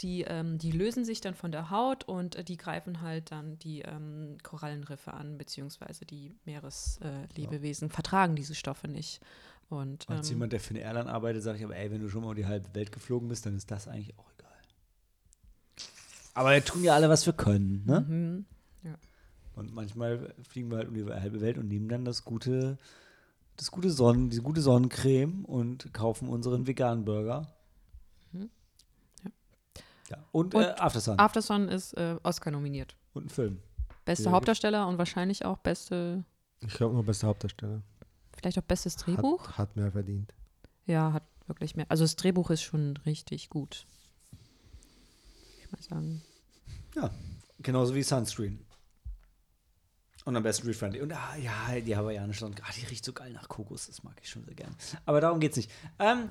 die, ähm, die lösen sich dann von der Haut und äh, die greifen halt dann die ähm, Korallenriffe an, beziehungsweise die Meereslebewesen äh, Lebewesen vertragen diese Stoffe nicht. Und Als ähm, jemand, der für eine Airline arbeitet, sage ich aber, ey, wenn du schon mal um die halbe Welt geflogen bist, dann ist das eigentlich auch egal. Aber wir tun ja alle, was wir können, ne? mhm. Und manchmal fliegen wir halt um die halbe Welt und nehmen dann das gute, das gute Sonnen, die gute Sonnencreme und kaufen unseren veganen Burger. Ja. Ja. Und, Und äh, After Sun. After Sun ist äh, Oscar nominiert. und ein Film. Beste Ja, Hauptdarsteller und wahrscheinlich auch beste, Ich glaube nur bester Hauptdarsteller. vielleicht auch bestes Drehbuch. Hat, hat mehr verdient. Ja, hat wirklich mehr. Also das Drehbuch ist schon richtig gut. Ich mal sagen. Genauso wie Sunscreen. Und am besten Refriendly. Und ah, ja, die hawaiianische Sonne, ah, die riecht so geil nach Kokos, das mag ich schon sehr gern. Aber darum geht's nicht. Ähm,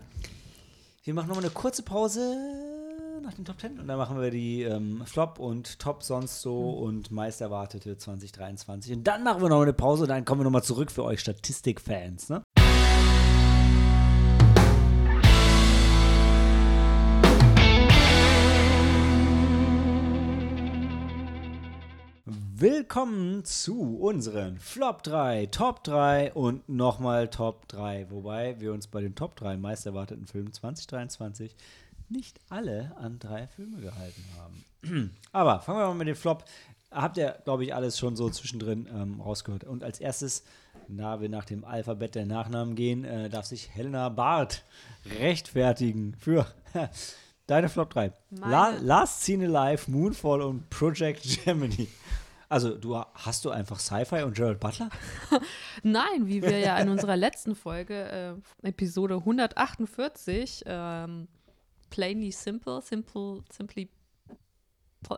wir machen nochmal eine kurze Pause nach den Top 10 und dann machen wir die ähm, Flop und Top sonst so und meist erwartete 2023. Und dann machen wir noch eine Pause und dann kommen wir nochmal zurück für euch Statistikfans. Ne? Willkommen zu unseren Flop 3, Top 3 und nochmal Top 3. Wobei wir uns bei den Top 3 meist erwarteten Filmen 2023 nicht alle an drei Filme gehalten haben. Aber fangen wir mal mit dem Flop. Habt ihr, glaube ich, alles schon so zwischendrin ähm, rausgehört. Und als erstes, da wir nach dem Alphabet der Nachnamen gehen, äh, darf sich Helena Barth rechtfertigen für deine Flop 3. La Last Scene Alive, Moonfall und Project Gemini. Also, du hast du einfach Sci-Fi und Gerald Butler? Nein, wie wir ja in unserer letzten Folge, äh, Episode 148, ähm, Plainly Simple, Simple, Simply,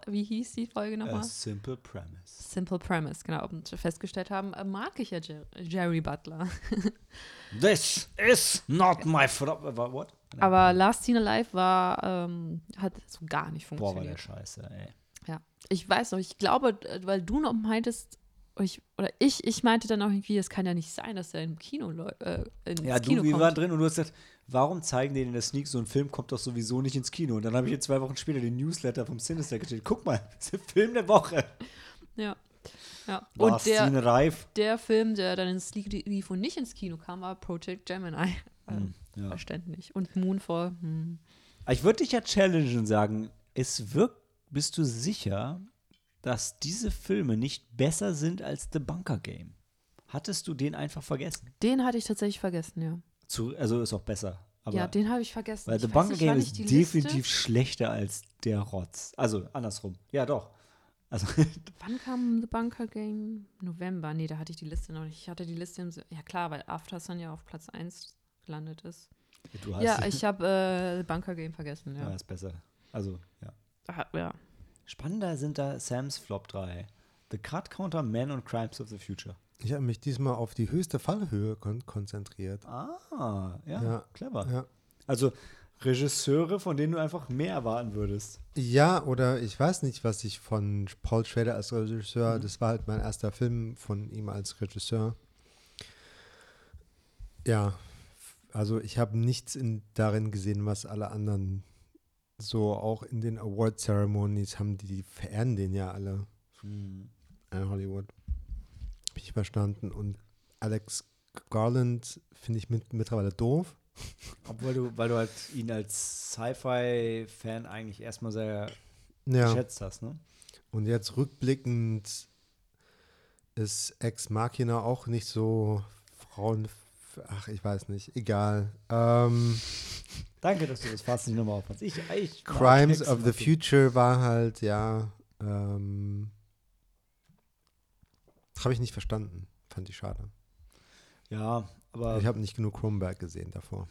wie hieß die Folge A nochmal? simple Premise. Simple Premise, genau, und festgestellt haben, äh, mag ich ja Jer Jerry Butler. This is not my What? Aber Last Scene Alive war, ähm, hat so gar nicht Boah, war funktioniert. der scheiße, ey. Ja, ich weiß noch, ich glaube, äh, weil du noch meintest, ich, oder ich, ich meinte dann auch irgendwie, es kann ja nicht sein, dass er im Kino äh, ins Ja, Kino du, wir kommt. waren drin und du hast gesagt, warum zeigen die in der Sneak so einen Film, kommt doch sowieso nicht ins Kino. Und dann habe ich jetzt zwei Wochen später den Newsletter vom Sinister gestellt. Guck mal, das ist der Film der Woche. Ja. ja. Und der, reif. der Film, der dann ins League lief und nicht ins Kino kam, war Project Gemini. Ähm, ja. Verständlich. Und Moonfall. Hm. Ich würde dich ja challengen und sagen, es wirkt, bist du sicher, dass diese Filme nicht besser sind als The Bunker Game? Hattest du den einfach vergessen? Den hatte ich tatsächlich vergessen, ja. Zu, also ist auch besser. Aber ja, den habe ich vergessen. Weil ich The Bunker Game ist definitiv Liste, schlechter als der Rotz. Also andersrum. Ja, doch. Also wann kam The Bunker Game? November. Nee, da hatte ich die Liste noch nicht. Ich hatte die Liste im. Ja, klar, weil After Sun ja auf Platz 1 gelandet ist. du hast Ja, ich habe äh, The Bunker Game vergessen, ja, ja. ist besser. Also, ja. Ah, ja. Spannender sind da Sams Flop 3. The Cut Counter, Men und Crimes of the Future. Ich habe mich diesmal auf die höchste Fallhöhe kon konzentriert. Ah, ja, Ja. clever. Ja. Also Regisseure, von denen du einfach mehr erwarten würdest. Ja, oder ich weiß nicht, was ich von Paul Schrader als Regisseur, das war halt mein erster Film von ihm als Regisseur. Ja, also ich habe nichts in, darin gesehen, was alle anderen so auch in den Award Ceremonies haben, die, die verehren den ja alle in Hollywood. Hab ich verstanden. Und Alex Garland finde ich mit, mittlerweile doof. Obwohl du, weil du halt ihn als Sci-Fi-Fan eigentlich erstmal sehr Ja. geschätzt hast, ne? Und jetzt rückblickend ist Ex Machina auch nicht so Frauen. Ach, ich weiß nicht. Egal. Ähm, Danke, dass du das fast nicht nochmal aufpasst. Ich, ich Crimes of the. Future war halt, ja. Ähm, habe ich nicht verstanden. Fand ich schade. Ja, aber Ich habe nicht genug Kronberg gesehen davor.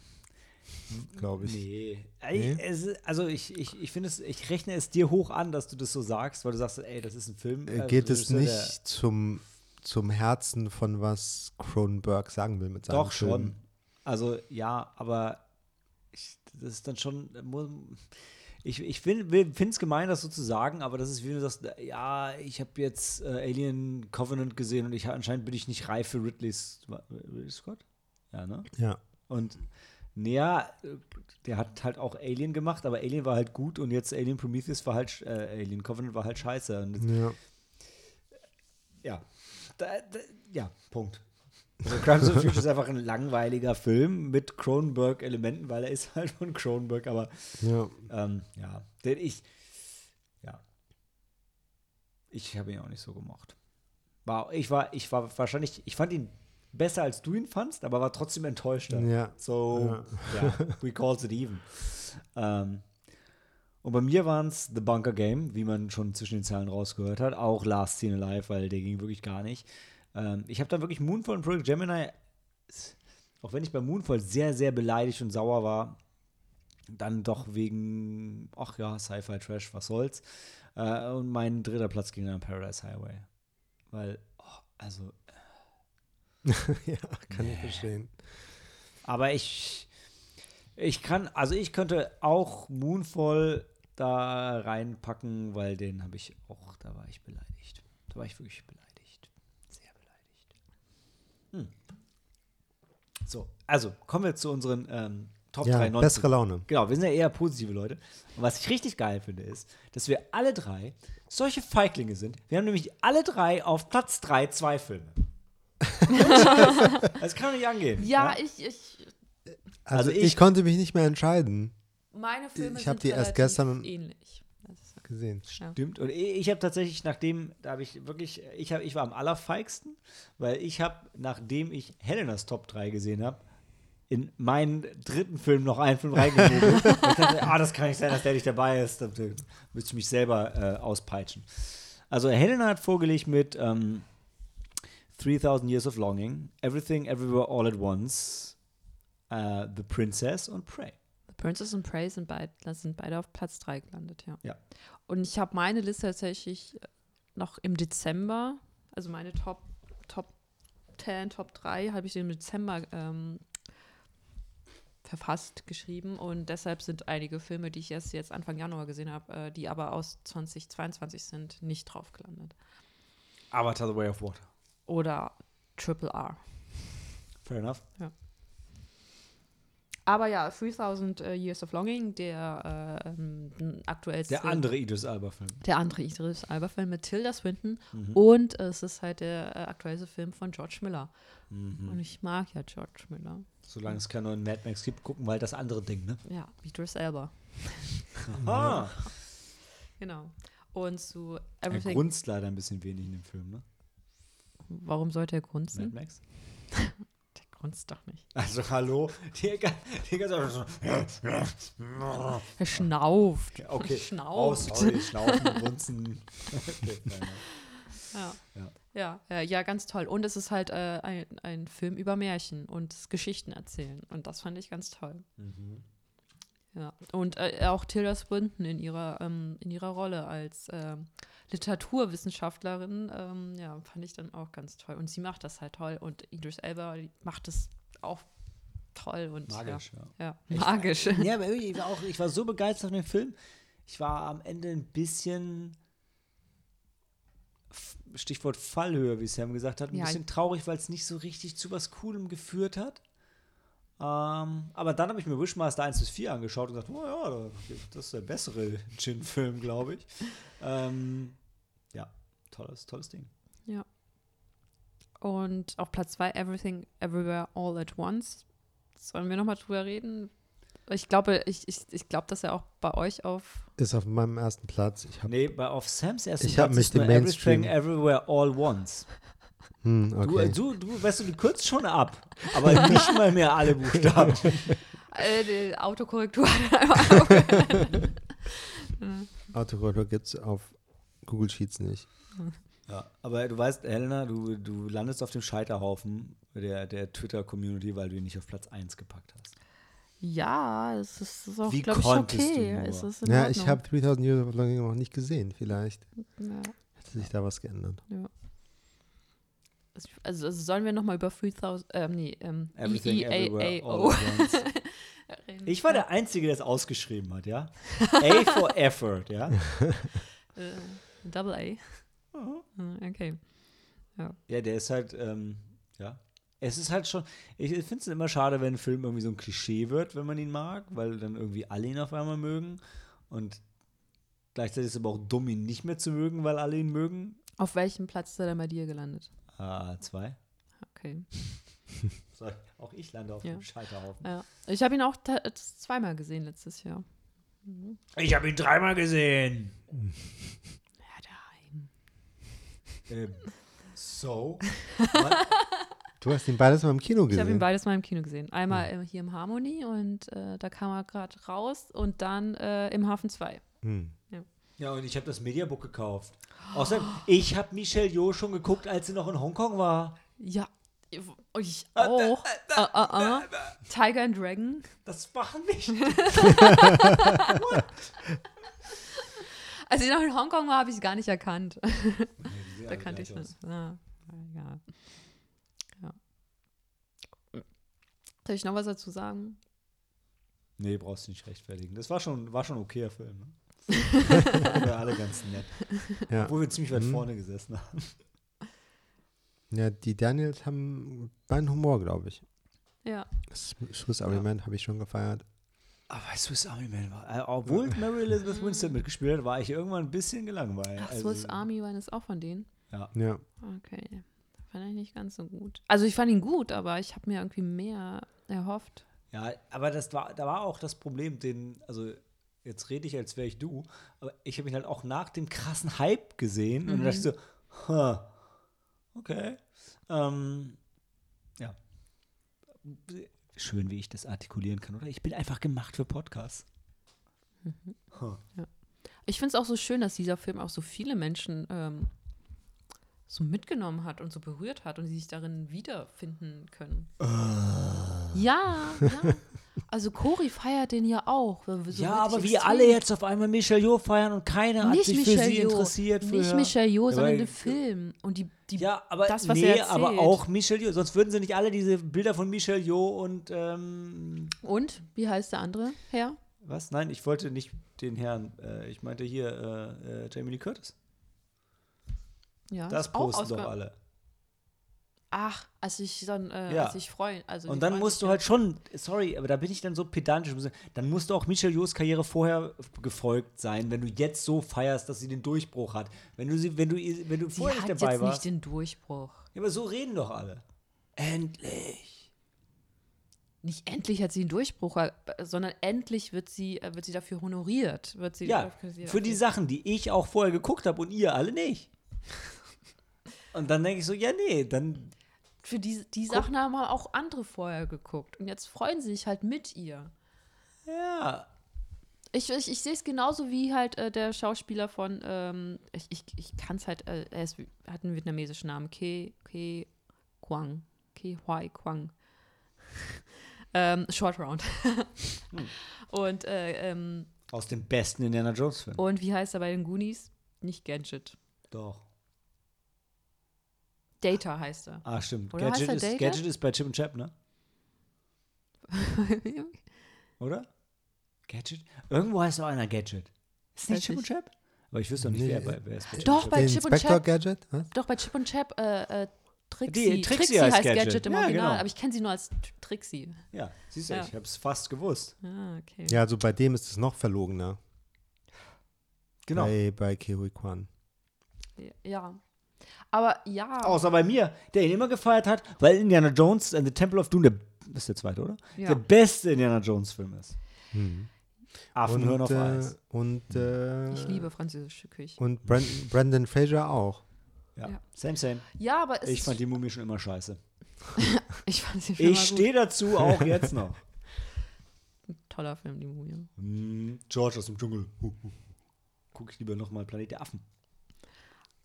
Glaube ich. Nee. Nee? Es, also ich, ich, ich finde es, ich rechne es dir hoch an, dass du das so sagst, weil du sagst, ey, das ist ein Film. Äh, äh, Geht es nicht zum, zum Herzen von was Cronenberg sagen will mit seinem doch Film? schon. Also ja, aber ich, das ist dann schon. Ich, ich finde es gemein, das so zu sagen, aber das ist wie du sagst, ja, ich habe jetzt äh, Alien Covenant gesehen und ich anscheinend bin ich nicht reif für Ridley's Ridley Scott. Ja, ne? Ja. Und naja, der hat halt auch Alien gemacht, aber Alien war halt gut und jetzt Alien Prometheus war halt, äh, Alien Covenant war halt scheiße. Jetzt, ja. ja, da, da, ja, Punkt. Also Crimes of the Future ist einfach ein langweiliger Film mit Cronenberg-Elementen, weil er ist halt von Cronenberg, aber ja. ähm, ja, den ich, ja, ich habe ihn auch nicht so gemocht. War, ich war, ich war wahrscheinlich, ich fand ihn besser als du ihn fandst, aber war trotzdem enttäuscht. dann. Ja. So, ja, we calls it even. Ähm, und bei mir waren es The Bunker Game, wie man schon zwischen den Zeilen rausgehört hat. Auch Last Scene Alive, weil der ging wirklich gar nicht. Ähm, ich habe dann wirklich Moonfall und Project Gemini, auch wenn ich bei Moonfall sehr, sehr beleidigt und sauer war, dann doch wegen, ach ja, Sci-Fi Trash, was soll's. Äh, und mein dritter Platz ging dann Paradise Highway. Weil, oh, also, ja, kann ich verstehen. Aber ich, ich kann, also ich könnte auch Moonfall da reinpacken, weil den habe ich auch, da war ich beleidigt. Da war ich wirklich beleidigt. Sehr beleidigt. Hm. So, also kommen wir zu unseren ähm, Top Ja, 3 19. bessere Laune. Genau, wir sind ja eher positive Leute. Und was ich richtig geil finde, ist, dass wir alle drei solche Feiglinge sind. Wir haben nämlich alle drei auf Platz 3 zwei Filme. das kann doch nicht angehen. Ja, ich, ich, Also, Also ich, ich- konnte mich nicht mehr entscheiden. Meine Filme Ich sind die erst gestern- ähnlich. Gesehen. Stimmt. Und ich, habe tatsächlich, nachdem, da habe ich wirklich, ich, hab, ich war am allerfeigsten, weil ich habe, nachdem ich Helenas Top 3 gesehen habe, in meinen dritten Film noch einen Film ich dachte, ah, das kann nicht sein, dass der nicht dabei ist. Da müsste ich mich selber äh, auspeitschen. Also Helena hat vorgelegt mit ähm, 3000 Years of Longing, Everything Everywhere All at Once, äh, The Princess und Prey. Princess and Prey sind, beid, sind beide auf Platz 3 gelandet, ja. Ja. Und ich habe meine Liste tatsächlich noch im Dezember, also meine Top, Top 10, Top 3, habe ich im Dezember ähm, verfasst, geschrieben. Und deshalb sind einige Filme, die ich erst jetzt Anfang Januar gesehen habe, äh, die aber aus 2022 sind, nicht drauf gelandet. Avatar The Way of Water. Oder Triple R. Fair enough. Aber ja, 3000 äh, Years of Longing, der äh, ähm, aktuellste. Der andere Idris Alba-Film. Der andere Idris Alba-Film mit Tilda Swinton. Mhm. Und es ist halt der äh, aktuellste Film von George Miller. Mhm. Und ich mag ja George Miller. Solange es keinen neuen Mad Max gibt, gucken wir halt das andere Ding, ne? Ja, Idris Elba. Ah, Genau. Und zu er Everything. grunzt leider ein bisschen wenig in dem Film, ne? Warum sollte er Mad grunzen? Max? Grunzt doch nicht. Also, hallo? Die, ga- die ganze so. Er schnauft. Okay. Oh, Schnauft. sorry, Schnaufen, Grunzen. Okay. Ja. Ja. Ja, ja, ja, ganz toll. Und es ist halt äh, ein, ein Film über Märchen und Geschichten erzählen. Und das fand ich ganz toll. Mhm. Ja. Und äh, auch Tilda Swinton in ihrer, ähm, in ihrer Rolle als ähm, Literaturwissenschaftlerin, ähm, ja, fand ich dann auch ganz toll. Und sie macht das halt toll. Und Idris Elba macht das auch toll und Magisch, ja. Ja, ja Ich- magisch. Ja, aber irgendwie, ich war, auch, ich war so begeistert von dem Film. Ich war am Ende ein bisschen, Stichwort Fallhöhe, wie Sam gesagt hat, ein Ja, bisschen traurig, weil es nicht so richtig zu was Coolem geführt hat. Ähm, aber dann habe ich mir Wishmaster 1 bis 4 angeschaut und gesagt, oh ja, das ist der bessere Gin-Film, glaube ich. Ähm, ja, tolles, tolles Ding. Und auf Platz 2 Everything Everywhere All at Once. Sollen wir nochmal drüber reden? Ich glaube, ich, ich, ich glaube, dass er auch bei euch auf. Ist auf meinem ersten Platz. Ich hab, Nee, bei, auf Sams ersten Ich Platz mich ist dem nur Mainstream- Everything Everywhere All Once. Hm, Du, okay. du, du, weißt du, du kürzt schon ab, aber nicht mal mehr alle Buchstaben. Äh, die Autokorrektur. Autokorrektur gibt es auf Google Sheets nicht. Ja, aber du weißt, Helena, du, du landest auf dem Scheiterhaufen der, der Twitter-Community, weil du ihn nicht auf Platz 1 gepackt hast. Ja, es ist, ist auch, Wie glaube ich, konntest du okay. nur? Es ist Ja, ich habe 3000 Years of Longing noch nicht gesehen. Vielleicht Ja. hätte sich da was geändert. Also, also sollen wir nochmal über 3000, ähm, nee, ähm, Everything, everywhere, all EEAO at once. reden? Ich war der Einzige, der es ausgeschrieben hat, ja? A for Effort, ja? Äh, Double A. Äh, Okay. Ja, der ist halt, ähm, ja. Es ist halt schon, ich finde es immer schade, wenn ein Film irgendwie so ein Klischee wird, wenn man ihn mag, weil dann irgendwie alle ihn auf einmal mögen. Und gleichzeitig ist es aber auch dumm, ihn nicht mehr zu mögen, weil alle ihn mögen. Auf welchem Platz ist er denn bei dir gelandet? Ah, zwei. Okay. So, auch ich lande auf Ja. dem Scheiterhaufen. Ja. Ich habe ihn auch ta- zweimal gesehen letztes Jahr. Ich habe ihn dreimal gesehen. Ja, daheim. Ähm, so? Du hast ihn beides mal im Kino Ich habe ihn gesehen. beides mal im Kino gesehen. Einmal äh, hier im Harmony und äh, da kam er gerade raus und dann äh, im Hafen 2. Hm. Ja, und ich habe das Mediabook gekauft. Außerdem, ich habe Michelle Yeoh schon geguckt, als sie noch in Hongkong war. Ja, ich auch. Ah, ah, ah. Tiger and Dragon. Das machen nicht. Als ich noch in Hongkong war, habe ich es gar nicht erkannt. da kannte ich es. Ah, ja. ja. Soll ich noch was dazu sagen? Nee, brauchst du nicht rechtfertigen. Das war schon, war schon ein okayer Film. Ne? Waren wir alle ganz nett. Ja. Obwohl wir ziemlich weit Mhm. vorne gesessen haben. ja, die Daniels haben meinen Humor, glaube ich. Ja. Das Swiss Army Man habe ich schon gefeiert. Aber Swiss Army Man war, äh, obwohl Mary Elizabeth Winstead mitgespielt hat, war ich irgendwann ein bisschen gelangweilt. Ach, Also, Swiss Army One ist auch von denen. Ja. Ja. Okay. Fand ich nicht ganz so gut. Also ich fand ihn gut, aber ich habe mir irgendwie mehr erhofft. Ja, aber das war, da war auch das Problem, den, also jetzt rede ich, als wäre ich du, aber ich habe ihn halt auch nach dem krassen Hype gesehen und dann dachte ich so, huh, okay. Ähm, ja. Schön, wie ich das artikulieren kann, oder? Ich bin einfach gemacht für Podcasts. Huh. Ich finde es auch so schön, dass dieser Film auch so viele Menschen ähm, so mitgenommen hat und so berührt hat und sie sich darin wiederfinden können. Ja, ja. Also Cory feiert den ja auch. So ja, aber wie alle jetzt auf einmal Michelle Yeoh feiern und keiner hat nicht sich für Michelle sie Yeoh, interessiert. Für nicht Michelle Yeoh, Ja, sondern weil- den Film und die, die Ja, aber das, was nee, er erzählt. aber auch Michelle Yeoh. Sonst würden sie nicht alle diese Bilder von Michelle Yeoh und ähm, Und wie heißt der andere Herr? was? Nein, ich wollte nicht den Herrn. Äh, ich meinte hier äh, äh, Jamie Lee Curtis. Ja, Das auch posten doch alle. Ach, als ich dann, äh, Ja. als ich freuen, also Und dann musst du halt schon, sorry, aber da bin ich dann so pedantisch. Dann musst du auch Michelle Yeohs Karriere vorher gefolgt sein, wenn du jetzt so feierst, dass sie den Durchbruch hat. Wenn du sie, wenn du, wenn du Sie vorher nicht dabei jetzt warst. nicht den Durchbruch. Ja, aber so reden doch alle. Endlich. Nicht endlich hat sie einen Durchbruch, äh, sondern endlich wird sie, äh, wird sie dafür honoriert. Wird sie Ja, dafür- für die Sachen, die ich auch vorher geguckt habe und ihr alle nicht. Und dann denke ich so, ja, nee, dann. Für die, die Sachen haben auch andere vorher geguckt. Und jetzt freuen sie sich halt mit ihr. Ja. Ich, ich, ich sehe es genauso wie halt äh, der Schauspieler von, ähm, ich, ich, ich kann es halt, äh, er ist, hat einen vietnamesischen Namen, Ke, Ke Quang. Ke Huai Quang. ähm, Short Round. Und, äh, ähm, Aus dem besten Indiana Jones-Film. und wie heißt er bei den Goonies? Nicht Gadget. Doch. Data heißt er. Ah, stimmt. Oder heißt Gadget er ist, Data? Gadget ist bei Chip und Chap, ne? Oder? Gadget? Irgendwo heißt auch einer Gadget. Ist nicht Chip und. Chap? Aber ich wüsste doch nicht, Nee. wer, bei- wer ist bei Chip Doch, und bei Chip und Chap. Gadget? Was? Doch, bei Chip und Chap, äh, äh, Trixie. Die- Trixie Trixie heißt heißt Gadget. Gadget, im Ja, Original, genau. aber ich kenne sie nur als Trixie. Ja, siehst du, Ja. ich hab's fast gewusst. Ah, okay. Ja, also bei dem ist es noch verlogener. Genau. Bei, bei Kiwi Kwan. Ja. Aber ja. Außer bei mir, der ihn immer gefeiert hat, weil Indiana Jones and the Temple of Doom, der, das ist der zweite, oder? Ja. Der beste Indiana Jones-Film ist. Affen hören auf äh, Eis. und, äh, Ich liebe französische Küche. und Brand, Brandon Fraser auch. Ja. ja. Same, same. Ja, aber Ich fand die Mumie schon immer scheiße. ich fand sie schon Ich stehe dazu auch jetzt noch. Toller Film, die Mumie. Hm, George aus dem Dschungel. Guck ich lieber nochmal Planet der Affen.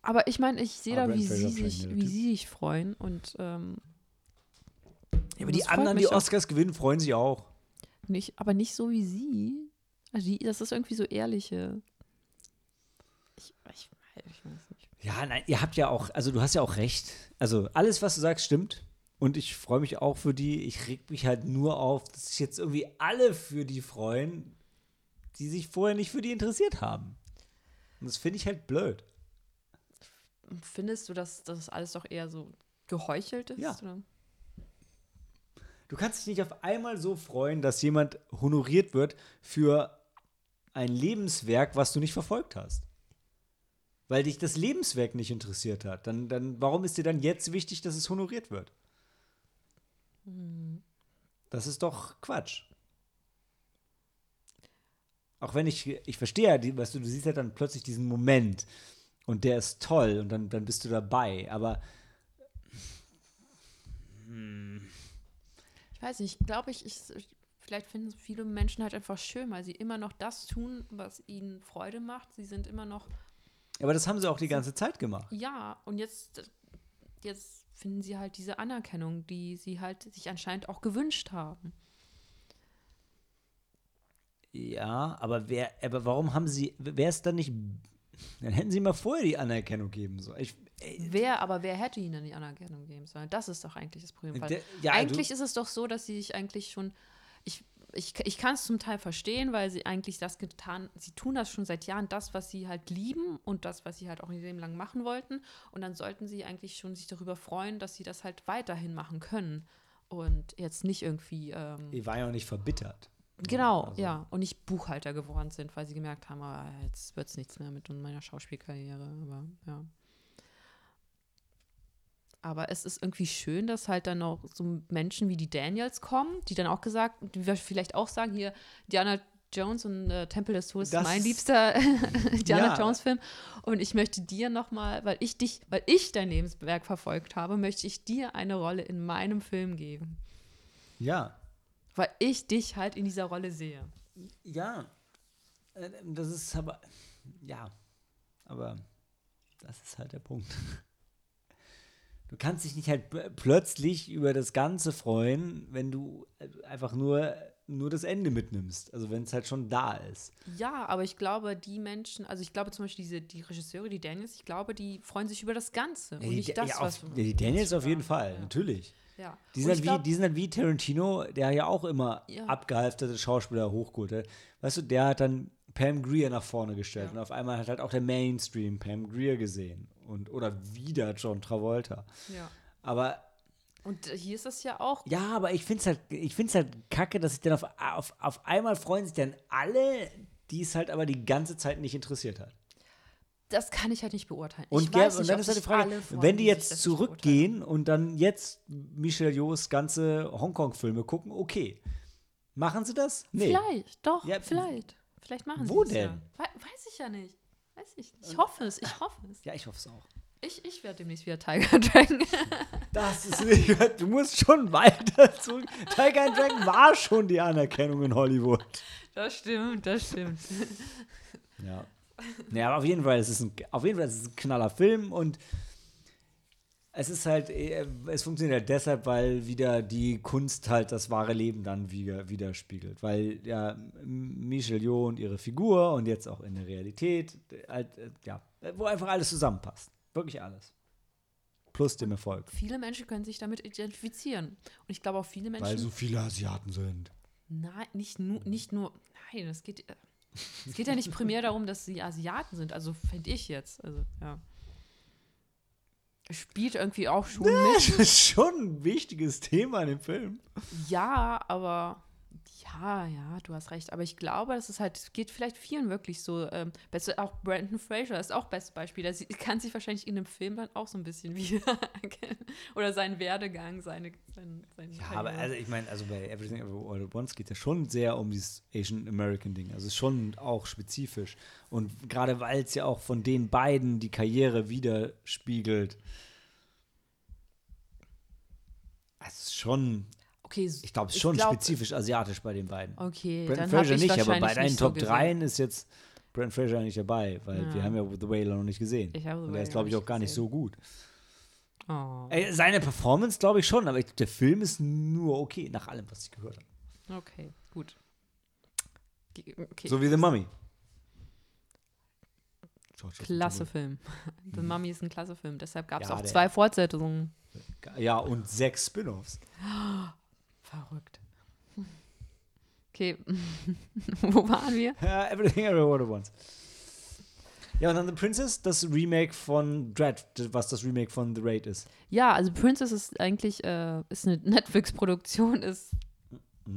Aber ich meine, ich sehe da, wie sie, sich, wie sie sich freuen und ähm, Ja, aber die anderen, die mich auch. Oscars gewinnen, freuen sich auch. nicht, aber nicht so wie sie. Also die, das ist irgendwie so ehrliche. Ich, ich, ich weiß nicht. Ja, nein, ihr habt ja auch, also du hast ja auch recht. Also alles, was du sagst, stimmt. Und ich freue mich auch für die. Ich reg mich halt nur auf, dass sich jetzt irgendwie alle für die freuen, die sich vorher nicht für die interessiert haben. Und das finde ich halt blöd. Findest du, dass das alles doch eher so geheuchelt ist? Ja. Oder? Du kannst dich nicht auf einmal so freuen, dass jemand honoriert wird für ein Lebenswerk, was du nicht verfolgt hast. Weil dich das Lebenswerk nicht interessiert hat. Dann, dann, warum ist dir dann jetzt wichtig, dass es honoriert wird? Das ist doch Quatsch. Auch wenn ich, ich verstehe weißt du, du siehst ja dann plötzlich diesen Moment und der ist toll und dann, dann bist du dabei. Aber Ich weiß nicht, glaube ich, ich, vielleicht finden es viele Menschen halt einfach schön, weil sie immer noch das tun, was ihnen Freude macht. Sie sind immer noch, Aber das haben sie auch die ganze Zeit gemacht. ja, und jetzt, jetzt finden sie halt diese Anerkennung, die sie halt sich anscheinend auch gewünscht haben. Ja, aber wer, aber warum haben sie, wer ist dann nicht, dann hätten sie mal vorher die Anerkennung geben sollen. Ich, Wer, aber wer hätte ihnen die Anerkennung geben sollen? Das ist doch eigentlich das Problem. Der- ja, eigentlich ist es doch so, dass sie sich eigentlich schon. Ich, ich, ich kann es zum Teil verstehen, weil sie eigentlich das getan, sie tun das schon seit Jahren, das, was sie halt lieben und das, was sie halt auch ihr Leben lang machen wollten. Und dann sollten sie eigentlich schon sich darüber freuen, dass sie das halt weiterhin machen können. Und jetzt nicht irgendwie. Ähm, ich war ja auch nicht verbittert. Genau, Also- ja. Und nicht Buchhalter geworden sind, weil sie gemerkt haben, ah, jetzt wird es nichts mehr mit meiner Schauspielkarriere. Aber ja. Aber es ist irgendwie schön, dass halt dann auch so Menschen wie die Daniels kommen, die dann auch gesagt, die wir vielleicht auch sagen, hier, Diana Jones und äh, Temple des Todes ist mein liebster Diana Ja. Jones Film. Und ich möchte dir nochmal, weil ich dich, weil ich dein Lebenswerk verfolgt habe, möchte ich dir eine Rolle in meinem Film geben. Ja. Weil ich dich halt in dieser Rolle sehe. Ja. Äh, Das ist aber. Ja. Aber das ist halt der Punkt. Du kannst dich nicht halt plötzlich über das Ganze freuen, wenn du äh, einfach nur, nur das Ende mitnimmst. Also wenn es halt schon da ist. Ja, aber ich glaube, die Menschen, also ich glaube zum Beispiel diese, die Regisseure, die Daniels, ich glaube, die freuen sich über das Ganze und die, nicht das, ja, was. auf, ja, die Daniels auf jeden Fall, Ja. natürlich. Ja. Die sind, halt glaub- wie, die sind halt wie Tarantino, der ja auch immer Ja. abgehalfterte Schauspieler hochgeholt hat. Weißt du, der hat dann Pam Greer nach vorne gestellt Ja. und auf einmal hat halt auch der Mainstream Pam Greer gesehen. Und, oder wieder John Travolta. ja. Aber Und hier ist das ja auch. ja, aber ich finde es halt, ich find's halt kacke, dass sich dann auf, auf, auf einmal freuen sich dann alle, die es halt aber die ganze Zeit nicht interessiert hat. Das kann ich halt nicht beurteilen. Und, ich weiß und nicht, dann ob ist halt die Frage, wenn die jetzt das zurückgehen und dann jetzt Michel Yeohs ganze Hongkong-Filme gucken, okay. Machen sie das? Nee. Vielleicht, doch, Ja, vielleicht. Vielleicht machen wo sie es denn? Ja. We weiß ich ja nicht. Weiß ich nicht. Ich hoffe es, ich hoffe es. Ja, ich hoffe es auch. Ich, ich werde demnächst wieder Tiger Dragon. Das ist nicht, du musst schon weiter zurück. Tiger and Dragon war schon die Anerkennung in Hollywood. das stimmt, das stimmt. Ja. Ja, aber auf jeden Fall, es ist ein, auf jeden Fall ist es ein knaller Film und es ist halt, äh, es funktioniert halt deshalb, weil wieder die Kunst halt das wahre Leben dann wieder, widerspiegelt. Weil ja Michel Yeoh und ihre Figur und jetzt auch in der Realität, halt, äh, ja, wo einfach alles zusammenpasst. Wirklich alles. Plus dem Erfolg. Viele Menschen können sich damit identifizieren. Und ich glaube auch viele Menschen. Weil so viele Asiaten sind. Nein, nicht nur, nicht nur. Nein, es geht, äh, es geht ja nicht primär darum, dass sie Asiaten sind. Also finde ich jetzt. Also, ja. Spielt irgendwie auch schon mit. Das ist schon ein wichtiges Thema in dem Film. Ja, aber ja, ja, du hast recht. Aber ich glaube, dass es halt, geht vielleicht vielen wirklich so. Ähm, auch Brandon Fraser ist auch bestes Beispiel. Sie- kann sich wahrscheinlich in dem Film dann auch so ein bisschen wiedererkennen. Oder seinen Werdegang, seine, sein, sein Ja, aber also ich meine, also bei Everything Everywhere All at Once geht es ja schon sehr um dieses Asian American Ding. Also ist schon auch spezifisch. Und gerade weil es ja auch von den beiden die Karriere widerspiegelt. Es ist schon, okay, ich glaube, es ist schon glaub- spezifisch asiatisch bei den beiden. Okay, Brandon dann Fraser ich nicht, aber bei deinen nicht so Top gesehen. 3 ist jetzt Brandon Fraser nicht dabei, weil Ja. wir haben ja The Whale noch nicht gesehen. Ich habe The Und er ist, glaube ich, auch gar nicht gesehen. so gut. Oh, Ey, seine Performance glaube ich schon, aber ich, der Film ist nur okay, nach allem, was ich gehört habe. okay, gut. Okay, So wie The Mummy. Klasse. Film. The Mummy ist ein klasse Film. Deshalb gab es Ja, auch der- zwei Fortsetzungen. Ja, und sechs Spin-offs. Verrückt. Okay, wo waren wir? Ja, Everything Everywhere at Once. Ja, und dann The Princess, das Remake von Dread, was das Remake von The Raid ist. Ja, also Princess ist eigentlich äh, ist eine Netflix-Produktion, ist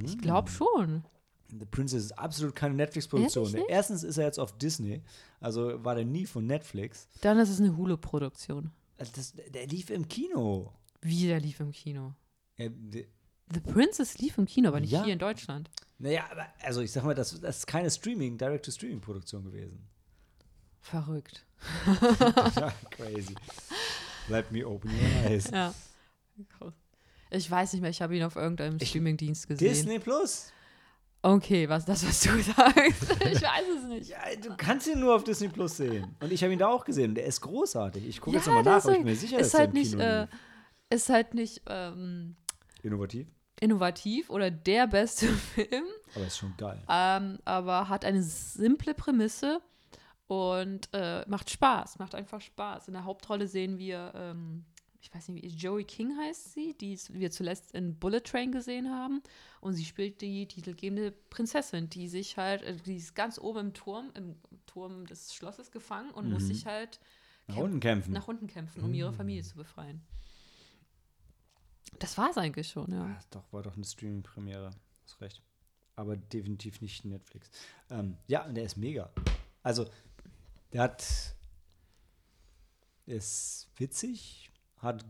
ich Mhm. glaube schon. The Princess ist absolut keine Netflix-Produktion. Erstens ist er jetzt auf Disney, also war der nie von Netflix. Dann ist es eine Hulu-Produktion. Also der lief im Kino. Wie der lief im Kino. Ja, der- The Princess lief im Kino, aber nicht Ja. hier in Deutschland. naja, aber also ich sag mal, das, das ist keine Streaming, Direct-to-Streaming-Produktion gewesen. Verrückt. Crazy. Let me open your eyes. Ja. Ich weiß nicht mehr, ich habe ihn auf irgendeinem Streamingdienst gesehen. Disney Plus. Okay, was das, was du sagst. ich weiß es nicht. Ja, du kannst ihn nur auf Disney Plus sehen. Und ich habe ihn da auch gesehen. Der ist großartig. Ich gucke jetzt Ja, nochmal der nach, aber ich halt- bin mir sicher, ist dass der halt im nicht, Kino äh, ist halt nicht ähm, Innovativ, innovativ oder der beste Film, aber ist schon geil. ähm, aber hat eine simple Prämisse und äh, macht Spaß, macht einfach Spaß. In der Hauptrolle sehen wir, ähm, ich weiß nicht, wie Joey King heißt sie, die wir zuletzt in Bullet Train gesehen haben. Und sie spielt die titelgebende Prinzessin, die sich halt, äh, die ist ganz oben im Turm, im Turm des Schlosses gefangen und muss Mhm. sich halt Nach unten kämpfen. nach unten kämpfen, um ihre Familie zu befreien. Das war es eigentlich schon, ja. Ah, doch, war doch eine Streaming-Premiere. Hast recht. Aber definitiv nicht Netflix. Ähm, ja, und der ist mega. Also, der hat. Ist witzig, hat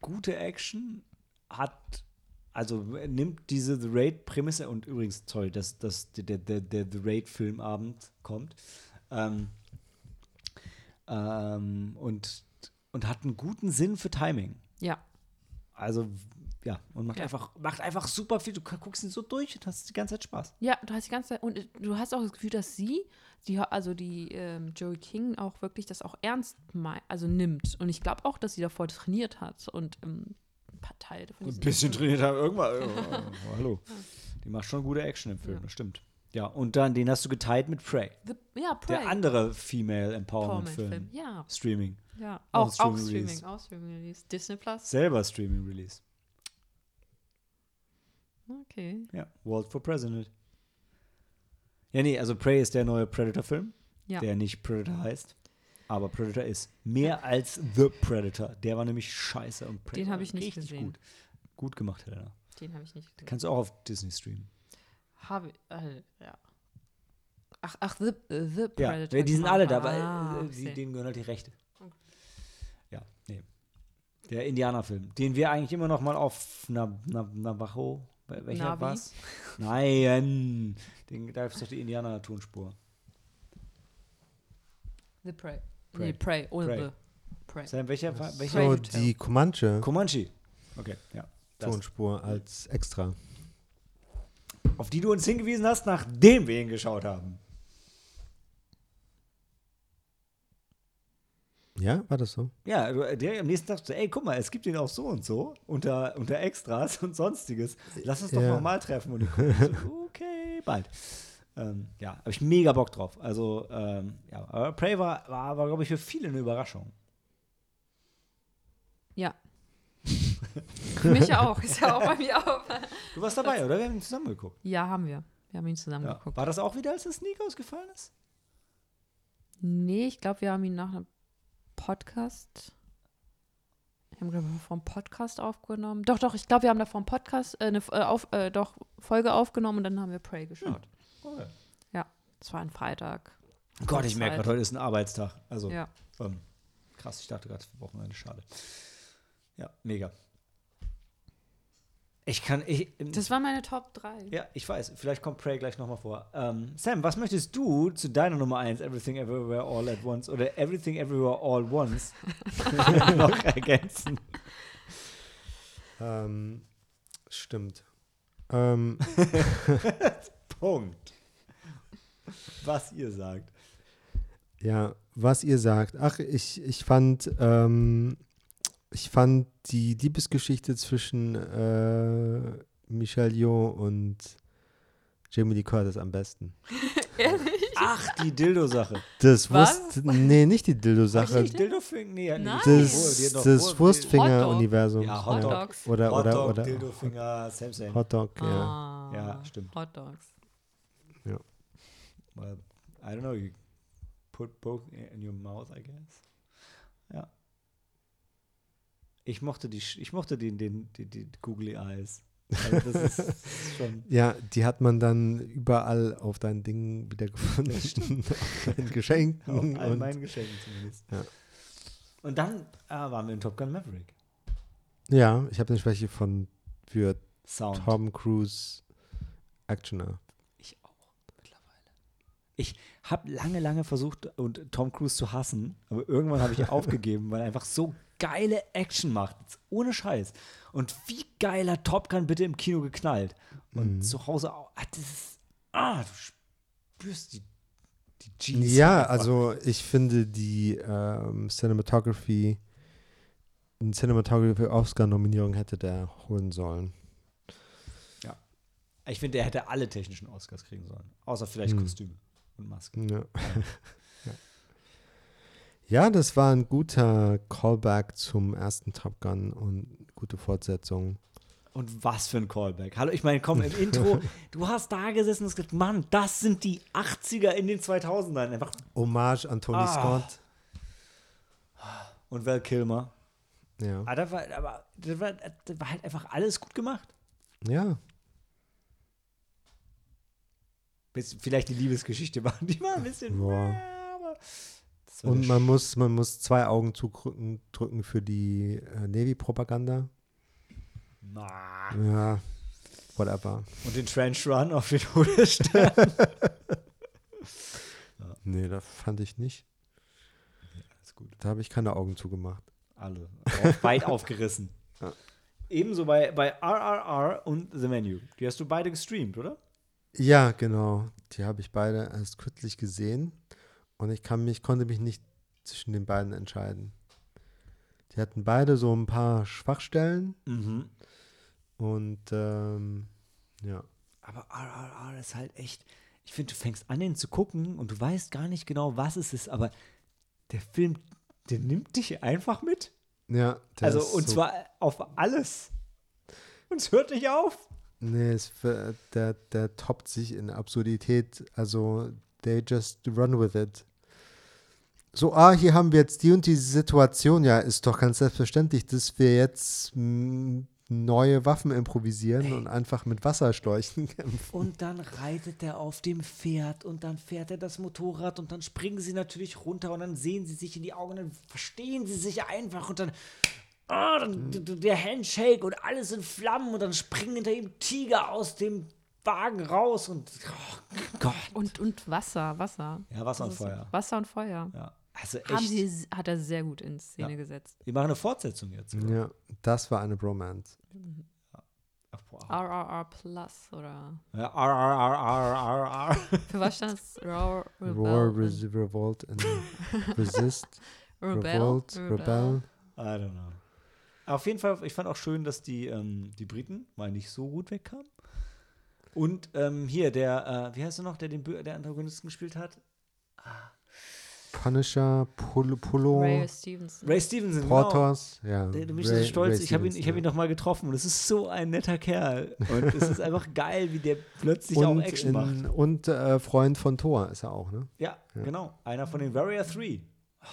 gute Action, hat, also nimmt diese The Raid-Prämisse und übrigens, sorry, dass, dass der, der, der The Raid-Filmabend kommt. Ähm, ähm, und, und hat einen guten Sinn für Timing. Ja. Also, ja, und macht, Ja. Einfach, macht einfach super viel. Du guckst ihn so durch und hast die ganze Zeit Spaß. Ja, du hast die ganze Zeit, und äh, du hast auch das Gefühl, dass sie, die, also die ähm, Joey King auch wirklich das auch ernst also nimmt. Und ich glaube auch, dass sie davor trainiert hat und ähm, ein paar Teile von Ein bisschen trainiert haben, irgendwann. Oh, hallo. Die macht schon gute Action im Film, Ja. das stimmt. Ja, und dann den hast du geteilt mit Prey. The, ja, Prey. Der andere Female Empowerment Empowerment-Film. Film. Ja, Streaming. ja. Auch Auch, auch Streaming Streaming, Release. auch Streaming Release. Disney Plus. Selber Streaming Release. Okay. Ja, Walt for President. Ja, nee, also Prey ist der neue Predator-Film, Ja. der nicht Predator heißt. Aber Predator ist mehr als The Predator. Der war nämlich scheiße und Prey Den war hab ich nicht gesehen. Gut. gut gemacht, Helena. Den habe ich nicht gesehen. Kannst du auch auf Disney streamen. Habe äh, ja. Ach, ach, The, äh, the Ja, Predator. die sind genau. alle da, weil Ah, äh, okay. denen gehören halt die Rechte. Okay. Ja, nee. Der Indianerfilm, den wir eigentlich immer noch mal auf Na, Na, Navajo, wel- welcher Navi? war's? Nein, den, da ist doch die Indianer-Tonspur. The Prey. Prey. Nee, Prey. Ohne Prey. The. Prey. Sam, welcher, war- welcher? So, die Comanche Comanche. Okay, ja. Das, Tonspur als extra. Auf die du uns hingewiesen hast, nachdem wir ihn geschaut haben. Ja, war das so? Ja, du- der am nächsten Tag so, ey, guck mal, es gibt ihn auch so und so, unter, unter Extras und sonstiges. Lass uns doch Ja. nochmal treffen. Und ich so, okay, bald. Ähm, ja, habe ich mega Bock drauf. Also, ähm, ja, aber Prey war, war, war glaube ich, für viele eine Überraschung. Ja. Für mich auch. Ist ja auch bei mir auch. Du warst dabei, oder? Wir haben ihn zusammen geguckt. Ja, haben wir. Wir haben ihn zusammen Ja. geguckt. War das auch wieder, als das Sneak ausgefallen ist? Nee, ich glaube, wir haben ihn nach einem Podcast. Wir haben, glaube ich, vor einem Podcast aufgenommen. Doch, doch, ich glaube, wir haben da vor einem Podcast äh, eine äh, auf, äh, doch, Folge aufgenommen und dann haben wir Prey geschaut. Okay. Das war ein Freitag. Gott, ich merke gerade, heute ist ein Arbeitstag. Also, Ja. ähm, krass, ich dachte gerade, Wochenende, schade. Ja, mega. Ich kann, ich, Das war meine Top 3. Ja, ich weiß. Vielleicht kommt Prey gleich nochmal vor. Ähm, Sam, was möchtest du zu deiner Nummer 1, Everything Everywhere All at Once oder Everything Everywhere All Once noch ergänzen? Ähm, stimmt. Ähm, Punkt. Was ihr sagt. ja, was ihr sagt. Ach, ich, ich fand, ähm, ich fand die Liebesgeschichte zwischen äh, Michelle Yeoh und Jamie Lee Curtis am besten. Ehrlich? Ach, die Dildo-Sache. Das Was? wusste, nee, nicht die Dildo-Sache. Die Dildo-Finger? Nee, Nein. nicht. Das, das Wurst- Wurstfinger-Universum. Ja, Hot Hot Dog. Dogs. Oder, Hot oder, Dog, oder. Dildo-Finger, same, same. Hotdog, ja. Ah, Ja, stimmt. Hot Dogs. Well, I don't know, you put both in your mouth, I guess. Ja. Ich mochte die, ich mochte den, den, die, die Googly Eyes. Also das ist schon. Ja, die hat man dann überall auf dein Ding wieder gefunden. auf deinen Geschenken. Auf all meinen Geschenken zumindest. Ja. Und dann äh, waren wir in Top Gun Maverick. ja, ich habe eine Schwäche von für Sound. Tom Cruise Actioner. Ich auch mittlerweile. Ich habe lange, lange versucht, und Tom Cruise zu hassen, aber irgendwann habe ich aufgegeben, weil er einfach so geile Action macht. Ohne Scheiß. Und wie geil hat Top Gun bitte im Kino geknallt. Und Mhm. zu Hause auch. Ah, das ist, ah, du spürst die, die G's. Ja, einfach. also ich finde die ähm, Cinematography, eine Cinematography Oscar-Nominierung hätte der holen sollen. Ich finde, er hätte alle technischen Oscars kriegen sollen. Außer vielleicht Mhm. Kostüme und Maske. Ja. ja. das war ein guter Callback zum ersten Top Gun und gute Fortsetzung. Und was für ein Callback. Hallo, ich meine, komm, im Intro, du hast da gesessen und gesagt, Mann, das sind die 80er in den 2000ern. Einfach. Hommage an Tony Ah. Scott. Und Val Kilmer. Ja. Aber, das war, aber das, war, das war halt einfach alles gut gemacht. ja. Bis vielleicht die Liebesgeschichte war, die war ein bisschen. Boah. äh, aber Und man muss, man muss zwei Augen zudrücken drücken für die äh, Navy-Propaganda. Na. Ja, whatever. Und den Trench Run auf den Todesstern. Nee, das fand ich nicht. Alles gut. Da habe ich keine Augen zugemacht. Alle. Auch weit aufgerissen. Ja. Ebenso bei, bei RRR und The Menu. Die hast du beide gestreamt, oder? Ja, genau. Die habe ich beide erst kürzlich gesehen und ich kann mich, konnte mich nicht zwischen den beiden entscheiden. Die hatten beide so ein paar Schwachstellen Mhm. und ähm, ja. Aber RRR ist halt echt. Ich finde, du fängst an, den zu gucken und du weißt gar nicht genau, was es ist, aber der Film, der nimmt dich einfach mit. Ja, der Also, und so, zwar auf alles. Und es hört nicht auf. Nee, es, ver- der, der toppt sich in Absurdität. Also, they just run with it. So, ah, hier haben wir jetzt die und die Situation. Ja, ist doch ganz selbstverständlich, dass wir jetzt mm, neue Waffen improvisieren und einfach mit Wasserschläuchen kämpfen. Und dann reitet er auf dem Pferd und dann fährt er das Motorrad und dann springen sie natürlich runter und dann sehen sie sich in die Augen und dann verstehen sie sich einfach und dann, ah, dann d- der Handshake und alles in Flammen und dann springen hinter ihm Tiger aus dem Wagen raus und oh Gott. Und, und Wasser, Wasser. Ja, Wasser und Das ist- Feuer. Wasser und Feuer. Ja, also Haben echt. sie, hat er sehr gut in Szene Ja. gesetzt. Wir machen eine Fortsetzung jetzt. Ja, das war eine Bromance. Boah. RRR Plus oder. Ja, R, R, R, R, R, R. Für was stand es? Raw Roar, Rebel. res Revolt and Resist, Rebel. Revolt, Rebel. I don't know. Auf jeden Fall, ich fand auch schön, dass die, ähm, die Briten mal nicht so gut wegkamen. Und ähm, hier, der, äh, wie heißt er noch, der den der Antagonisten gespielt hat? Punisher, Pul Pullo, Ray Stevenson. Ray Stevenson. Genau. Portos. Ja, Der, du bist Ray- so stolz. Ray ich habe ihn, ich hab ihn ja. noch mal getroffen und es ist so ein netter Kerl. Und es ist einfach geil, wie der plötzlich auch und, Action macht. in, und äh, Freund von Thor ist er auch, ne? Ja, Ja. genau. Einer von den Warrior 3.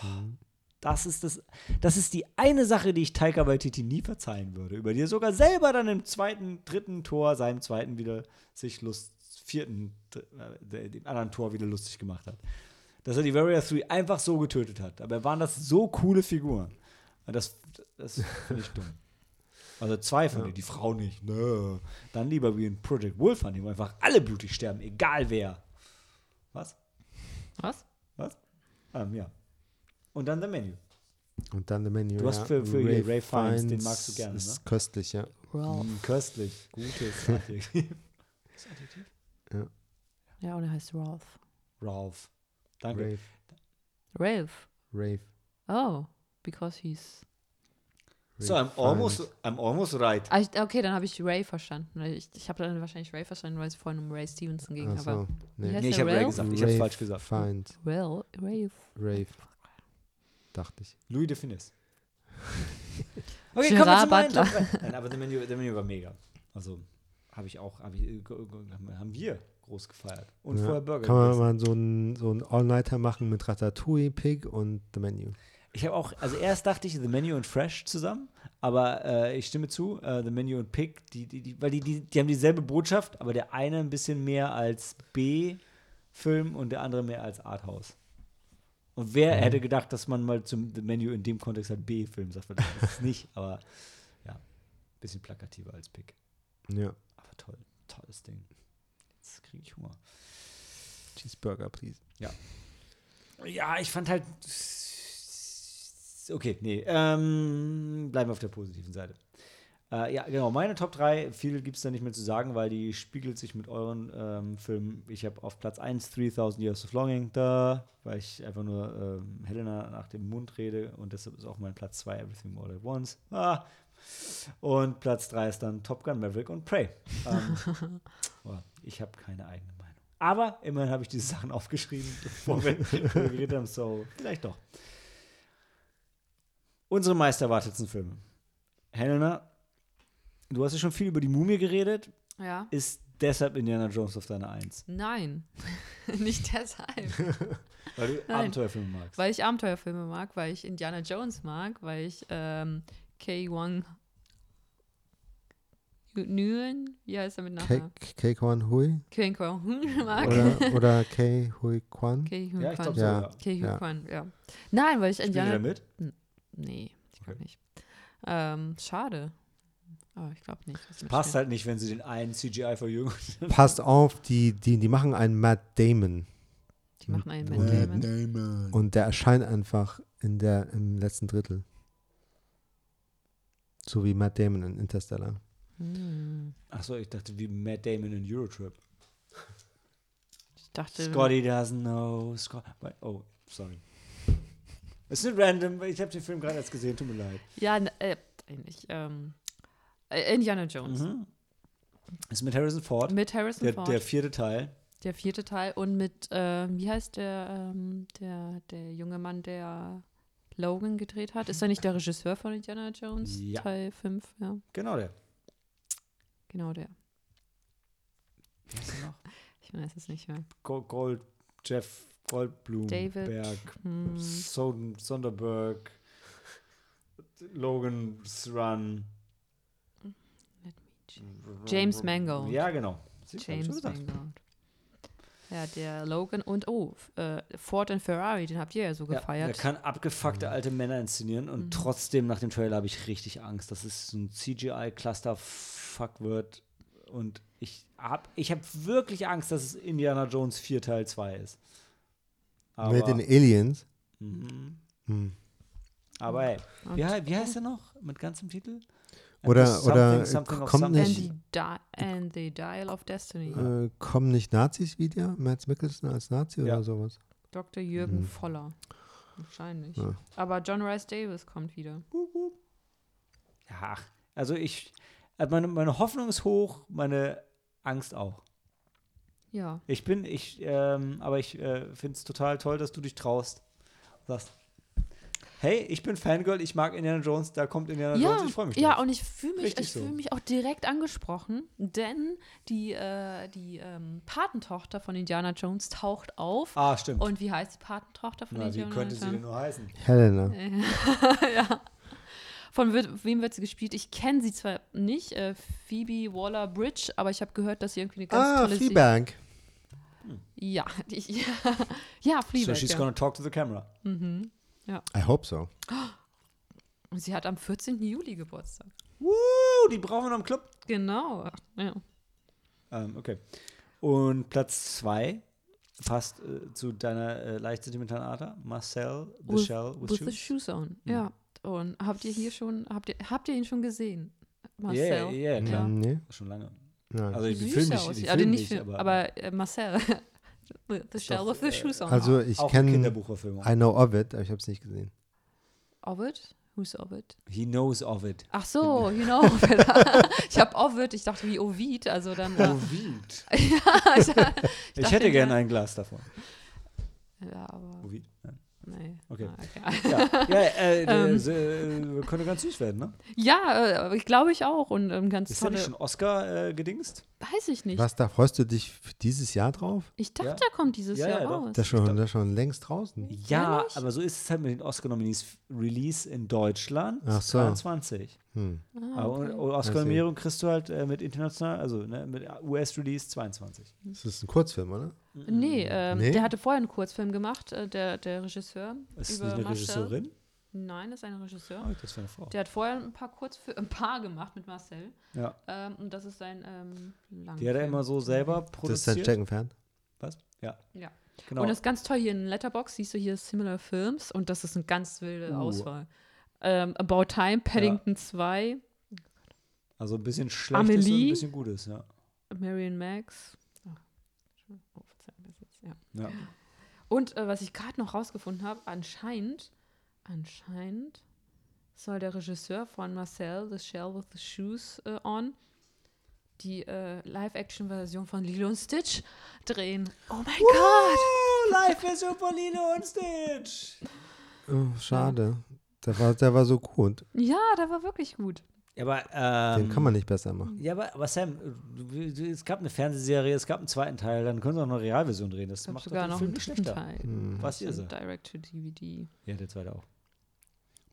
Mhm. Das ist, das, das ist die eine Sache, die ich Taika Waititi nie verzeihen würde. Über die er sogar selber dann im zweiten, dritten Tor, seinem zweiten wieder sich lust, vierten, äh, dem anderen Tor wieder lustig gemacht hat. Dass er die Warrior 3 einfach so getötet hat. Aber waren das so coole Figuren. Das, das finde ich dumm. Also zwei von Ja. denen, die Frau nicht. Nö. Dann lieber wie in Project Wolf an, wo einfach alle blutig sterben, egal wer. Was? Was? Was? Ähm, ja. Und dann der Menü. Und dann der Menü. Du hast ja. für- für Ray Fiennes, den magst du gerne, Ist ne? köstlich, ja. Ralph. Mm, köstlich. Gutes Adjektiv. Das Adjektiv? Ja, und er heißt Ralph. Ralph. Danke. Rave. Ralph. Rave. Oh, because he's. So, I'm almost, I'm almost right. Ah, ich, okay, dann habe ich Ray verstanden. Ich, ich habe dann wahrscheinlich Ray verstanden, weil es vorhin um Ray Stevenson ging. Achso, Aber nee. Nee, ich habe Ray gesagt. Ich habe Rave falsch gesagt. Find. well, Ray. Rave. Dachte ich. Louis de Finesse. Okay, Gerard kommen wir Butler. Nein, aber der Menü, der Menü war mega. Also, habe ich auch, hab ich, äh, haben wir groß gefeiert. Und Ja. vorher Burger Kann man mal so einen so ein All-Nighter machen mit Ratatouille, Pig und The Menu. Ich habe auch, also erst dachte ich The Menu und Fresh zusammen, aber äh, ich stimme zu, äh, The Menu und Pig, die, die, die, weil die, die, die haben dieselbe Botschaft, aber der eine ein bisschen mehr als B-Film und der andere mehr als Arthouse. Und wer hätte gedacht, dass man mal zum The Menu in dem Kontext halt B-Film sagt, weil das ist es nicht, aber ja, ein bisschen plakativer als Pig. Ja. Aber toll, tolles Ding. Jetzt kriege ich Hunger. Cheeseburger, please. Ja, ich fand halt. Okay, nee. Ähm, bleiben wir auf der positiven Seite. Äh, ja, genau. Meine Top 3, viel gibt es da nicht mehr zu sagen, weil die spiegelt sich mit euren ähm, Filmen. Ich habe auf Platz 1 3000 Years of Longing, da, weil ich einfach nur ähm, Helena nach dem Mund rede und deshalb ist auch mein Platz 2 Everything All at Once. Ah. Und Platz 3 ist dann Top Gun Maverick und Prey. Ähm, boah, ich habe keine eigene Meinung. Aber immerhin habe ich diese Sachen aufgeschrieben, bevor wir bevor wir geredet haben. So, vielleicht doch. Unsere meisterwartetsten Filme. Helena, du hast ja schon viel über die Mumie geredet. Ja. Ist deshalb Indiana Jones auf deiner Eins? Nein. Nicht deshalb. Weil du Nein. Abenteuerfilme magst. weil ich Abenteuerfilme mag, weil ich Indiana Jones mag, weil ich ähm, K1 Nguyen, wie heißt er mit Nachnamen? Ke Kwan Hui Keng Kwao Mark. oder, oder Ke Hui Kwan. Ke Ja, ich glaube so. Ja. Ja. Ke Ja. Kwan, ja. Nein, weil ich Spielt ihr Indiana. da mit? Nee, ich glaube Okay. nicht. Ähm, schade. Aber ich glaube nicht. Passt mitspielen. halt nicht, wenn sie den einen CGI verjüngen. Passt auf, die, die, die machen einen Matt Damon. Die machen einen Und- Matt Damon. Damon. Und der erscheint einfach in der, im letzten Drittel. So wie Matt Damon in Interstellar. Hm. Achso, ich dachte wie Matt Damon in Eurotrip. Ich dachte. Scotty doesn't know. Scott oh, sorry. Es ist nicht random, weil ich habe den Film gerade erst gesehen, tut mir leid. Ja, äh, eigentlich. Ähm, äh, Indiana Jones. Mhm. Ist mit Harrison Ford, Mit Harrison der, Ford. der vierte Teil. Der vierte Teil und mit, äh, wie heißt der, ähm, der, der junge Mann, der Logan gedreht hat? Ist er nicht der Regisseur von Indiana Jones? Ja. Teil 5, ja. Genau der. Genau der. Wie heißt er noch? Ich weiß es nicht mehr. Gold, Gold Jeff Goldblum, David. Berg, Hm. Soden, Sonderberg, Logan Run. James Mangold. Ja, genau. Sie- hab ich schon James. Mangold. Ja, der Logan und, oh, äh, Ford und Ferrari, den habt ihr ja so Ja, gefeiert. er kann abgefuckte alte Männer inszenieren und Mhm. trotzdem nach dem Trailer habe ich richtig Angst, dass es so ein CGI-Clusterfuck wird. Und ich habe ich hab wirklich Angst, dass es Indiana Jones 4 Teil 2 ist. Aber, Mit den Aliens. Mhm. Hm. aber hey, Und- wie, wie heißt er noch mit ganzem Titel? Oder- Something, oder, something and, nicht- and the Dial of Destiny. Äh, kommen nicht Nazis wieder? Mads Mikkelsen als Nazi Ja. oder sowas? Dr. Jürgen Mhm. Voller. Wahrscheinlich. Ja. Aber John Rice Davis kommt wieder. Ja, also ich, äh, meine, meine Hoffnung ist hoch, meine Angst auch. Ja. Ich bin, ich, ähm, aber ich äh, finde es total toll, dass du dich traust. Sagst, hey, ich bin Fangirl, ich mag Indiana Jones, da kommt Indiana Ja, Jones, ich freue mich ja, drauf. und ich fühle mich, Richtig ich so. fühle mich auch direkt angesprochen, denn die, äh, die ähm, Patentochter von Indiana Jones taucht auf. Ah, stimmt. Und wie heißt die Patentochter von Na, wie Indiana könnte sie denn Jones? nur heißen? Helena. ja. Von wem wird sie gespielt? Ich kenne sie zwar nicht, äh, Phoebe Waller-Bridge, aber ich habe gehört, dass sie irgendwie eine ganz Ah, tolle Se- Fleabag. Ja, die, ja, ja So Fleabag, she's ja. gonna talk to the camera. Mhm. I hope so. Und sie hat am 14. Juli Geburtstag. Woo, die brauchen wir noch im Club. Genau. Ja. Ähm, okay. Und Platz zwei passt äh, zu deiner äh, leicht sentimentalen Ader. Marcel, The With- Shell with, With the Shoes. shoes on. Mhm. Ja. Und habt ihr hier schon, habt ihr, habt ihr ihn schon gesehen? Ja, Marcel. ja, klar. Mm, Nee. Schon lange. Nein. Also die Süß Film nicht, die also Film nicht, nicht, aber, aber, äh, Marcel. The Shell with the äh, shoes on. Also ich kenne. I Know of It, aber ich habe es nicht gesehen. Ovid? Who's Ovid? He knows of it. Ach so, you know. ich habe Ovid, ich dachte wie Ovid, also dann. Äh, Ovid. ja, ich, Ich dachte, hätte gerne ein Glas davon. ja, aber. Ovid? Nee. Okay. Ah, okay. Ja, ja äh, Ähm. das, äh, könnte ganz süß werden, ne? Ja, äh, glaube ich auch. Und ähm, ganz Ist der tolle. nicht schon Oscar äh, gedingst? Weiß ich nicht. Was, da freust du dich für dieses Jahr drauf? Ich dachte, Ja. der kommt dieses Ja, Jahr ja, raus. Ist schon, ist schon längst draußen. Ja, Ehrlich? aber so ist es halt mit den Oscar-Nominees. Release in Deutschland Ach so. 22. Hm. Ah, Aber okay. und Oscar-Nominierung kriegst du halt äh, mit international, also ne, mit US-Release 22. Das ist ein Kurzfilm, oder? Nee, ähm, Nee? der hatte vorher einen Kurzfilm gemacht, äh, der, der Regisseur. Ist über nicht eine Marcel. Regisseurin? Nein, das ist ein Regisseur. Oh, das ist eine Frau. Der hat vorher ein paar Kurzfilme, ein paar gemacht mit Marcel. Ja. Ähm, und das ist sein ähm, Langfilm. Die hat er immer so selber Das ist produziert. sein Steckenpferd. Was? Ja. Ja. Genau. Und das ist ganz toll hier in Letterbox siehst du hier Similar Films und das ist eine ganz wilde Uh. Auswahl. Ähm, About Time, Paddington 2, also ein bisschen schlechtes und Amelie. ein bisschen gutes, ja. Marion Max. Oh, oh ist, ja. ja. Und äh, was ich gerade noch rausgefunden habe, anscheinend, anscheinend soll der Regisseur von Marcel, The Shell with the Shoes äh, On, die äh, Live-Action-Version von Lilo und Stitch drehen. Oh mein Gott! Live-Version von Lilo und Stitch. Oh, schade. Der war, der war so gut. Ja, der war wirklich gut. Ja, aber, ähm, Den kann man nicht besser machen. Ja, aber, aber Sam, es gab eine Fernsehserie, es gab einen zweiten Teil, dann können sie auch noch eine Realversion drehen. Das macht sogar doch den noch Film einen nicht schlechter. Teil. Hm. Was ihr Ein sagt. Direct-to-DVD. Ja, der zweite auch.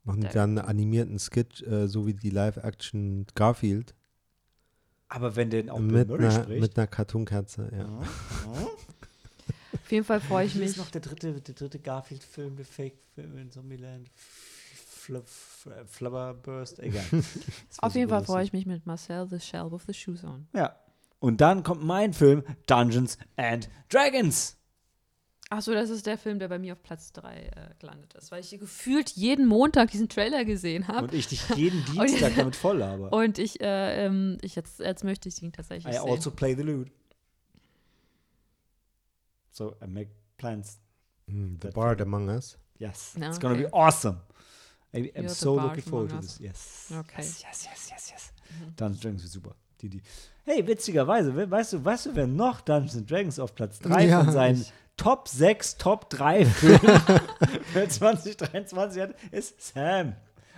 Machen die dann einen animierten Skit, äh, so wie die Live-Action Garfield. Aber wenn denn auch Bill mit, Murray einer, spricht. mit einer Cartoon-Katze, ja. Auf jeden Fall freue ich Wie ist mich. noch der dritte, der dritte Garfield-Film, der Fake-Film in Zombieland? Fl Flubberburst? Egal. Auf jeden Fall freue ich mich mit Marcel the Shell with the Shoes on. Ja. Und dann kommt mein Film Dungeons and Dragons. Achso, das ist der Film, der bei mir auf Platz 3 äh, gelandet ist, weil ich gefühlt jeden Montag diesen Trailer gesehen habe. Und ich dich jeden Dienstag damit voll habe. Und ich, äh, ähm, ich jetzt, jetzt möchte ich ihn tatsächlich I sehen. also play the lute. So, I make plans. Hm, The That Bard. Among Us. Yes. Ja, It's gonna okay. be awesome. I, I'm so looking forward to this. Yes. Okay. Yes, yes, yes, yes, yes. Dungeons and Dragons wird super. Die, die. Hey, witzigerweise, we- weißt du, weißt du, wer noch Dungeons Dragons auf Platz 3 Ja, von seinen ich- Top 6, Top 3 Filmen für 2023 hat, ist Sam.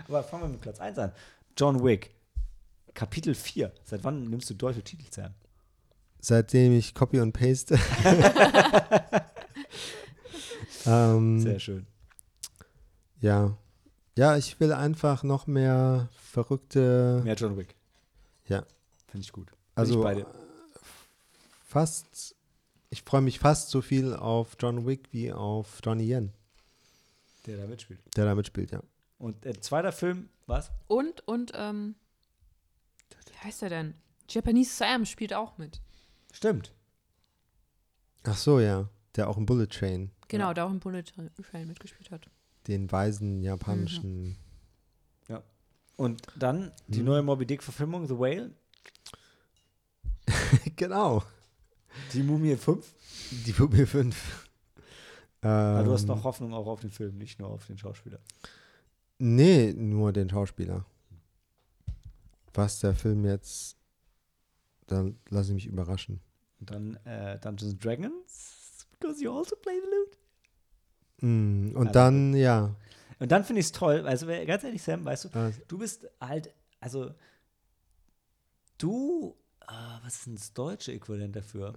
Aber fangen wir mit Platz 1 an. John Wick. Kapitel 4. Seit wann nimmst du deutsche Titel, Sam? Seitdem ich Copy und Paste. ähm, Sehr schön. ja. Ja, ich will einfach noch mehr verrückte, Mehr John Wick. Ja. Finde ich gut. Bin also ich beide. fast, ich freue mich fast so viel auf John Wick wie auf Johnny Yen, Der da mitspielt. der da mitspielt, ja. Und äh, zweiter Film, was? Und, und, ähm, wie heißt er denn? Japanese Sam spielt auch mit. Stimmt. Ach so, ja. Der auch im Bullet Train, Genau, Ja. der auch im Bullet Train mitgespielt hat. Den weisen japanischen. Und dann die Mhm. neue Moby Dick-Verfilmung, The Whale. genau. Die Mumie 5. Die Mumie 5. Aber du hast Ähm, noch Hoffnung auch auf den Film, nicht nur auf den Schauspieler. Nee, nur den Schauspieler. Was der Film jetzt. Dann lasse ich mich überraschen. Und dann äh, Dungeons and Dragons. Because you also play the lute. Mm, und Also- dann, ja. Und dann finde ich es toll, also ganz ehrlich, Sam, weißt du, äh, du bist halt, also du, ah, was ist denn das deutsche Äquivalent dafür?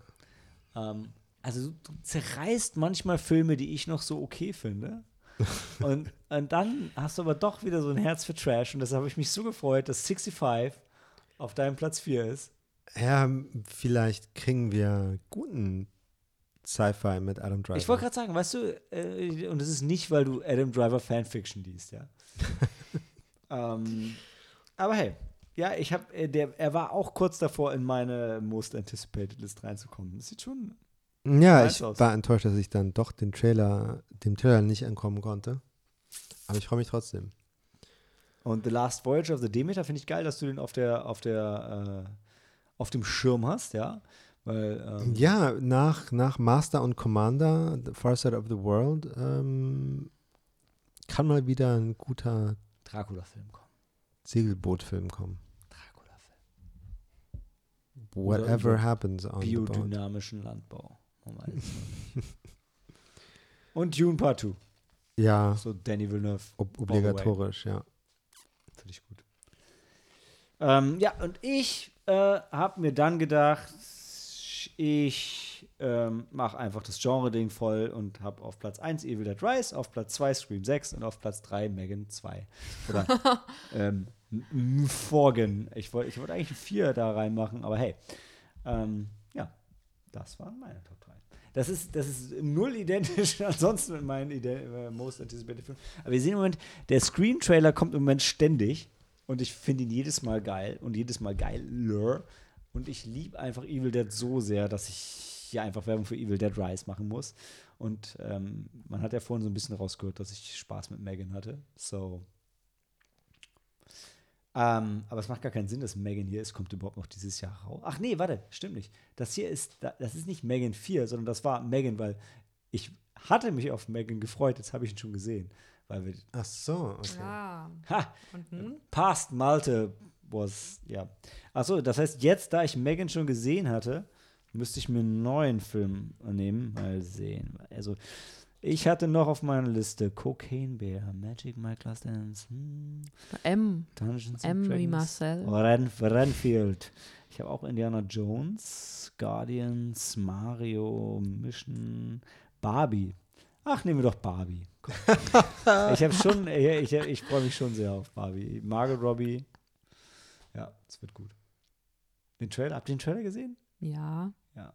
Ähm, also du, du zerreißt manchmal Filme, die ich noch so okay finde. und, und dann hast du aber doch wieder so ein Herz für Trash und deshalb habe ich mich so gefreut, dass 65 auf deinem Platz 4 ist. Ja, vielleicht kriegen wir guten Sci-Fi mit Adam Driver. Ich wollte gerade sagen, weißt du, äh, und das ist nicht, weil du Adam Driver Fanfiction liest, ja. ähm, aber hey, ja, ich habe, äh, der, er war auch kurz davor, in meine Most Anticipated List reinzukommen. Das sieht schon, ja, ich aus. war enttäuscht, dass ich dann doch den Trailer, dem Trailer nicht entkommen konnte. Aber ich freue mich trotzdem. und The Last Voyage of the Demeter finde ich geil, dass du den auf der, auf der, äh, auf dem Schirm hast, ja, weil, ähm, Ja, nach, nach Master und Commander, The Far Side of the World, ähm, kann mal wieder ein guter Dracula-Film kommen. Segelbootfilm kommen. Dracula-Film. Oder Whatever über happens on. Biodynamischen Landbau. Und Dune Part 2. Ja, So Danny Villeneuve. ob obligatorisch, ja. Finde ich gut. Ähm, ja, und ich äh, habe mir dann gedacht, ich ähm, mache einfach das Genre-Ding voll und habe auf Platz 1 Evil Dead Rise, auf Platz 2 Scream 6 und auf Platz 3 Megan 2. Oder ähm, M- M- Forgan. Ich wollte ich wollt eigentlich ein 4 da reinmachen, aber hey. Ähm, ja, das waren meine Top 3. Das ist, das ist null identisch ansonsten mit meinen Ide äh, Most Anticipated Filmen. Aber wir sehen im Moment, der Screen-Trailer kommt im Moment ständig und ich finde ihn jedes Mal geil und jedes Mal geiler. Und ich liebe einfach Evil Dead so sehr, dass ich hier einfach Werbung für Evil Dead Rise machen muss. Und ähm, man hat ja vorhin so ein bisschen rausgehört, dass ich Spaß mit Megan hatte. So. Ähm, aber es macht gar keinen Sinn, dass Megan hier ist. Kommt überhaupt noch dieses Jahr raus? Ach nee, warte, stimmt nicht. Das hier ist, das ist nicht Megan 4, sondern das war Megan, weil ich hatte mich auf Megan gefreut. Jetzt habe ich ihn schon gesehen. Weil wir, Ach so, okay. Ah, ha, und nun? Past Malte was, ja. Achso, das heißt, jetzt, da ich Megan schon gesehen hatte, müsste ich mir einen neuen Film nehmen. Mal sehen. Also, ich hatte noch auf meiner Liste Cocaine Bear, Magic Mike Last Dance, hm, M. Dungeons M wie. Marcel. Ren Renfield. Ich habe auch Indiana Jones, Guardians, Mario, Mission, Barbie. Ach, nehmen wir doch Barbie. Ich habe schon, ich, ich, ich freue mich schon sehr auf Barbie. Margot Robbie. Ja, es wird gut. Den Trailer, habt ihr den Trailer gesehen? Ja. Ja,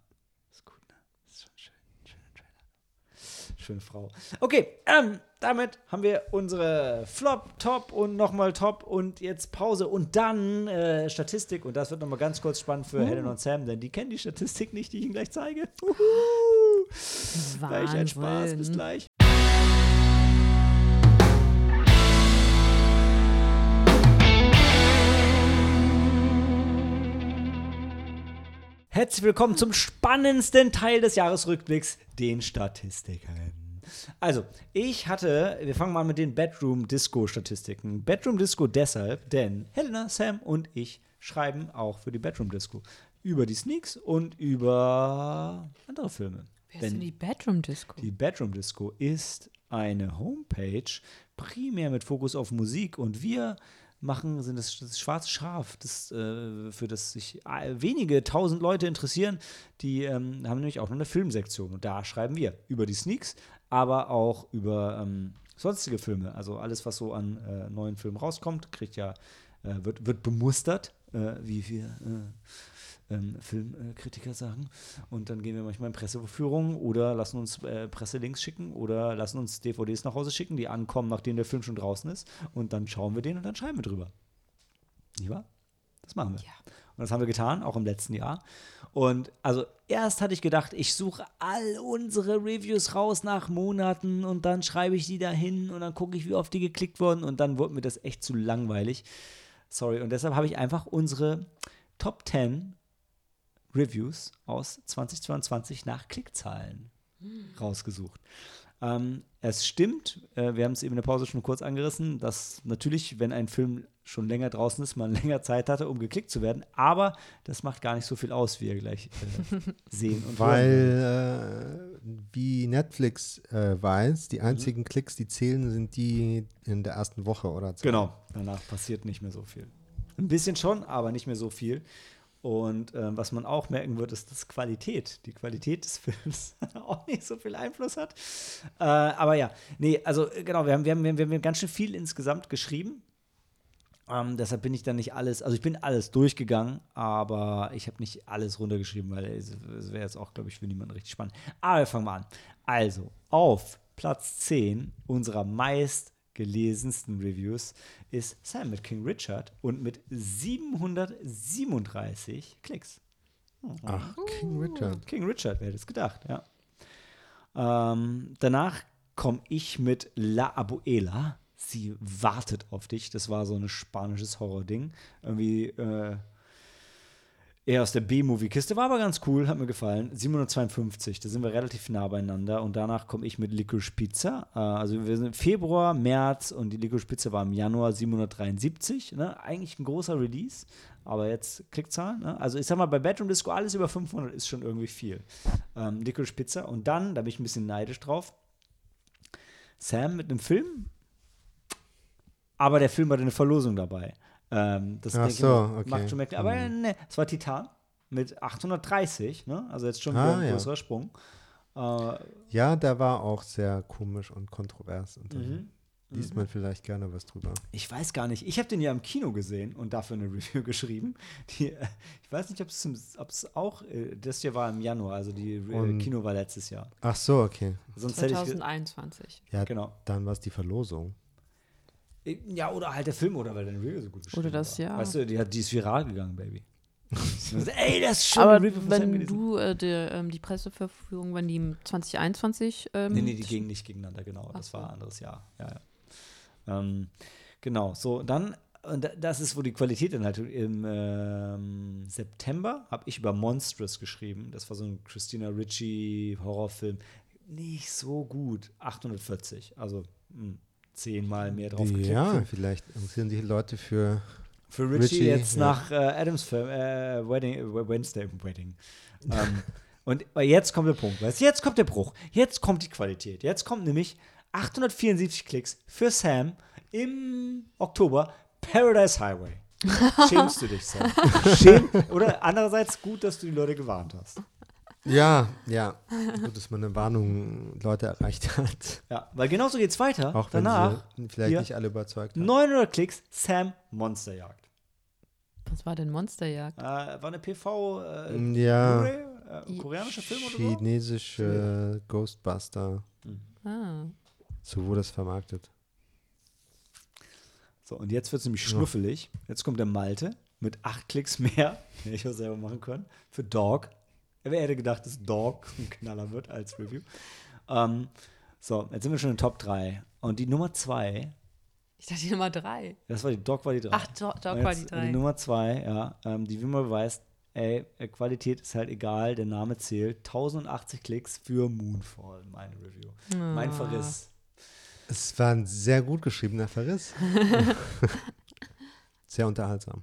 ist gut, ne? Ist schon schön. Schöner Trailer. Schöne Frau. Okay, ähm, damit haben wir unsere Flop, Top und nochmal Top und jetzt Pause und dann äh, Statistik. Und das wird nochmal ganz kurz spannend für Helen und Sam, denn die kennen die Statistik nicht, die ich Ihnen gleich zeige. Uhu. Gleich ein Spaß, bis Wahnsinn. gleich. Herzlich willkommen zum spannendsten Teil des Jahresrückblicks, den Statistiken. Also, ich hatte, wir fangen mal mit den Bedroom Disco Statistiken. Bedroom Disco deshalb, denn Helena, Sam und ich schreiben auch für die Bedroom Disco über die Sneaks und über andere Filme. Wer ist Denn die Bedroom Disco? die Bedroom Disco ist eine Homepage, primär mit Fokus auf Musik und wir machen, sind das, das schwarze Schaf, das, äh, für das sich äh, wenige tausend Leute interessieren. Die ähm, haben nämlich auch noch eine Filmsektion und da schreiben wir über die Sneaks, aber auch über ähm, sonstige Filme. Also alles, was so an äh, neuen Filmen rauskommt, kriegt ja, äh, wird, wird bemustert, äh, wie wir äh, ähm, Filmkritiker sagen. Und dann gehen wir manchmal in Presseführungen oder lassen uns äh, Presselinks schicken oder lassen uns DVDs nach Hause schicken, die ankommen, nachdem der Film schon draußen ist. Und dann schauen wir den und dann schreiben wir drüber. Nicht wahr? Das machen wir. Ja. Und das haben wir getan, auch im letzten Jahr. Und also erst hatte ich gedacht, ich suche all unsere Reviews raus nach Monaten und dann schreibe ich die dahin und dann gucke ich, wie oft die geklickt wurden und dann wurde mir das echt zu langweilig. Sorry. Und deshalb habe ich einfach unsere Top 10 Reviews aus 2022 nach Klickzahlen rausgesucht. Ähm, es stimmt, äh, wir haben es eben in der Pause schon kurz angerissen, dass natürlich, wenn ein Film schon länger draußen ist, man länger Zeit hatte, um geklickt zu werden, aber das macht gar nicht so viel aus, wie ihr gleich äh, sehen und. Weil, äh, wie Netflix äh, weiß, die einzigen Klicks, die zählen, sind die in der ersten Woche oder so. Genau, danach passiert nicht mehr so viel. Ein bisschen schon, aber nicht mehr so viel. Und ähm, was man auch merken wird, ist, dass Qualität, die Qualität des Films auch nicht so viel Einfluss hat. Äh, aber ja, nee, also äh, genau, wir haben, wir, haben, wir, haben, ganz schön viel insgesamt geschrieben. Ähm, deshalb bin ich dann nicht alles, also ich bin alles durchgegangen, aber ich habe nicht alles runtergeschrieben, weil es, es wäre jetzt auch, glaube ich, für niemanden richtig spannend. Aber wir fangen mal an. Also, auf Platz 10 unserer meistgelesensten Reviews ist Sam mit King Richard und mit 737 Klicks. Ach, King Richard. King Richard, wer hätte es gedacht, ja. Ähm, danach komme ich mit La Abuela. Sie wartet auf dich. Das war so ein spanisches Horror-Ding. Irgendwie äh, eher aus der B-Movie-Kiste. War aber ganz cool, hat mir gefallen. 752, da sind wir relativ nah beieinander. Und danach komme ich mit Licorice Pizza. Äh, also wir sind Februar, März und die Licorice Pizza war im Januar 773. Ne? Eigentlich ein großer Release, aber jetzt Klickzahlen. Ne? Also ich sag mal, bei Bedroom Disco alles über 500 ist schon irgendwie viel. Ähm, Licorice Pizza. Und dann, da bin ich ein bisschen neidisch drauf, Sam mit einem Film. Aber der Film hatte eine Verlosung dabei. Ähm, das Ach denke ich so, mal, okay. macht schon mehr, aber Hm. ne, es war Titan mit 830, ne? Also jetzt schon Ah, ein ja. größerer Sprung. Äh, Ja, der war auch sehr komisch und kontrovers. Und dann Mhm. liest man vielleicht gerne was drüber. ich weiß gar nicht, ich habe den ja im Kino gesehen und dafür eine Review geschrieben. Die, äh, ich weiß nicht, ob es auch, äh, das hier war im Januar, also die äh, Und- Kino war letztes Jahr. Ach so, okay. Sonst hätte ich, 2021. Ja, genau. dann war es die Verlosung. Äh, Ja, oder halt der Film, oder weil deine Review so gut geschrieben Oder das war. Jahr. Weißt du, die, hat, die ist viral gegangen, Baby. Ey, das ist schon Aber wenn du äh, der, ähm, die Presseverfügung, wenn die im 2021 ähm, Nee, nee, die gingen nicht gegeneinander, genau. Das so. war ein anderes Jahr. Ja, ja. Ähm, genau, so, dann, und da- das ist, wo die Qualität dann halt im ähm, September habe ich über Monstrous geschrieben. Das war so ein Christina Ricci Horrorfilm. Nicht so gut. 840. Also mh, zehnmal mehr drauf geklickt. Ja, vielleicht interessieren sich Leute für. für Richie, Ritchie, jetzt ja. nach äh, Adams Film, äh, Wedding, äh, Wednesday Wedding. ähm, und jetzt kommt der Punkt, weißt du, jetzt kommt der Bruch, jetzt kommt die Qualität, jetzt kommt nämlich 874 Klicks für Sam im Oktober Paradise Highway. Schämst du dich, Sam? Schäm, oder andererseits gut, dass du die Leute gewarnt hast. Ja, ja. Gut, dass man eine Warnung Leute erreicht hat. Ja, weil genauso geht's weiter. Auch wenn Danach sie vielleicht nicht alle überzeugt haben. 900 Klicks, Sam Monsterjagd. Was war denn Monsterjagd? Äh, war eine PV, äh, Ja. Blu-ray, äh, koreanischer Film oder so? Chinesische Ghostbuster. Ah. So wurde das vermarktet. So, und jetzt wird es nämlich schnuffelig. Jetzt kommt der Malte mit acht Klicks mehr, hätte ich auch selber machen können, für Dog. Wer hätte gedacht, dass Dog ein Knaller wird als Review? Ähm, so, jetzt sind wir schon in den Top 3. Und die Nummer 2, Ich dachte die Nummer drei. das war die Dog war die 3. Ach, Do Dog war die drei. Die Nummer 2, ja, ähm, die wie man beweist, ey, äh, Qualität ist halt egal, der Name zählt. 1080 Klicks für Moonfall, mein Review. Mein Ah. Verriss. Es war ein sehr gut geschriebener Verriss. sehr unterhaltsam.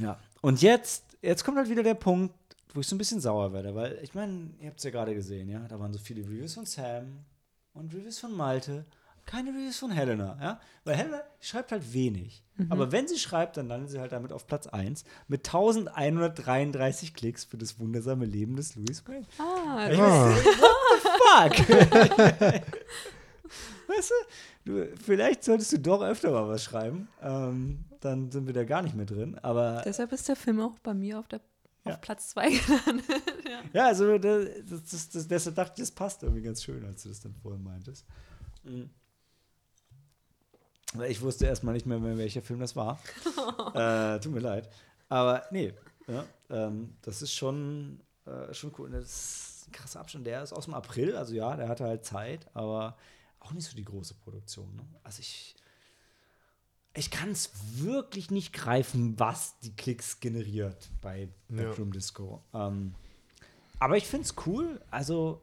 Ja. Und jetzt, jetzt kommt halt wieder der Punkt, wo ich so ein bisschen sauer werde, weil ich meine, ihr habt es ja gerade gesehen, ja, da waren so viele Reviews von Sam und Reviews von Malte, keine Reviews von Helena, ja, weil Helena schreibt halt wenig, aber wenn sie schreibt, dann landet sie halt damit auf Platz 1 mit 1133 Klicks für das wundersame Leben des Louis Wayne. Ah, Ich Ah. Fuck! weißt du, du, vielleicht solltest du doch öfter mal was schreiben, ähm, dann sind wir da gar nicht mehr drin, aber deshalb ist der Film auch bei mir auf, der, Ja. auf Platz zwei gelandet. Ja, also das, das, das, deshalb dachte ich, das passt irgendwie ganz schön, als du das dann vorhin meintest. Mhm. Ich wusste erstmal nicht mehr, mehr, welcher Film das war. äh, tut mir leid. Aber nee, ja, ähm, das ist schon, äh, schon cool. Das ist ein krasser Abstand. Der ist aus dem April, also ja, der hatte halt Zeit, aber auch nicht so die große Produktion. Ne? Also ich, ich kann es wirklich nicht greifen, was die Klicks generiert bei Ja. Backroom Disco. Ähm, aber ich finde es cool, also,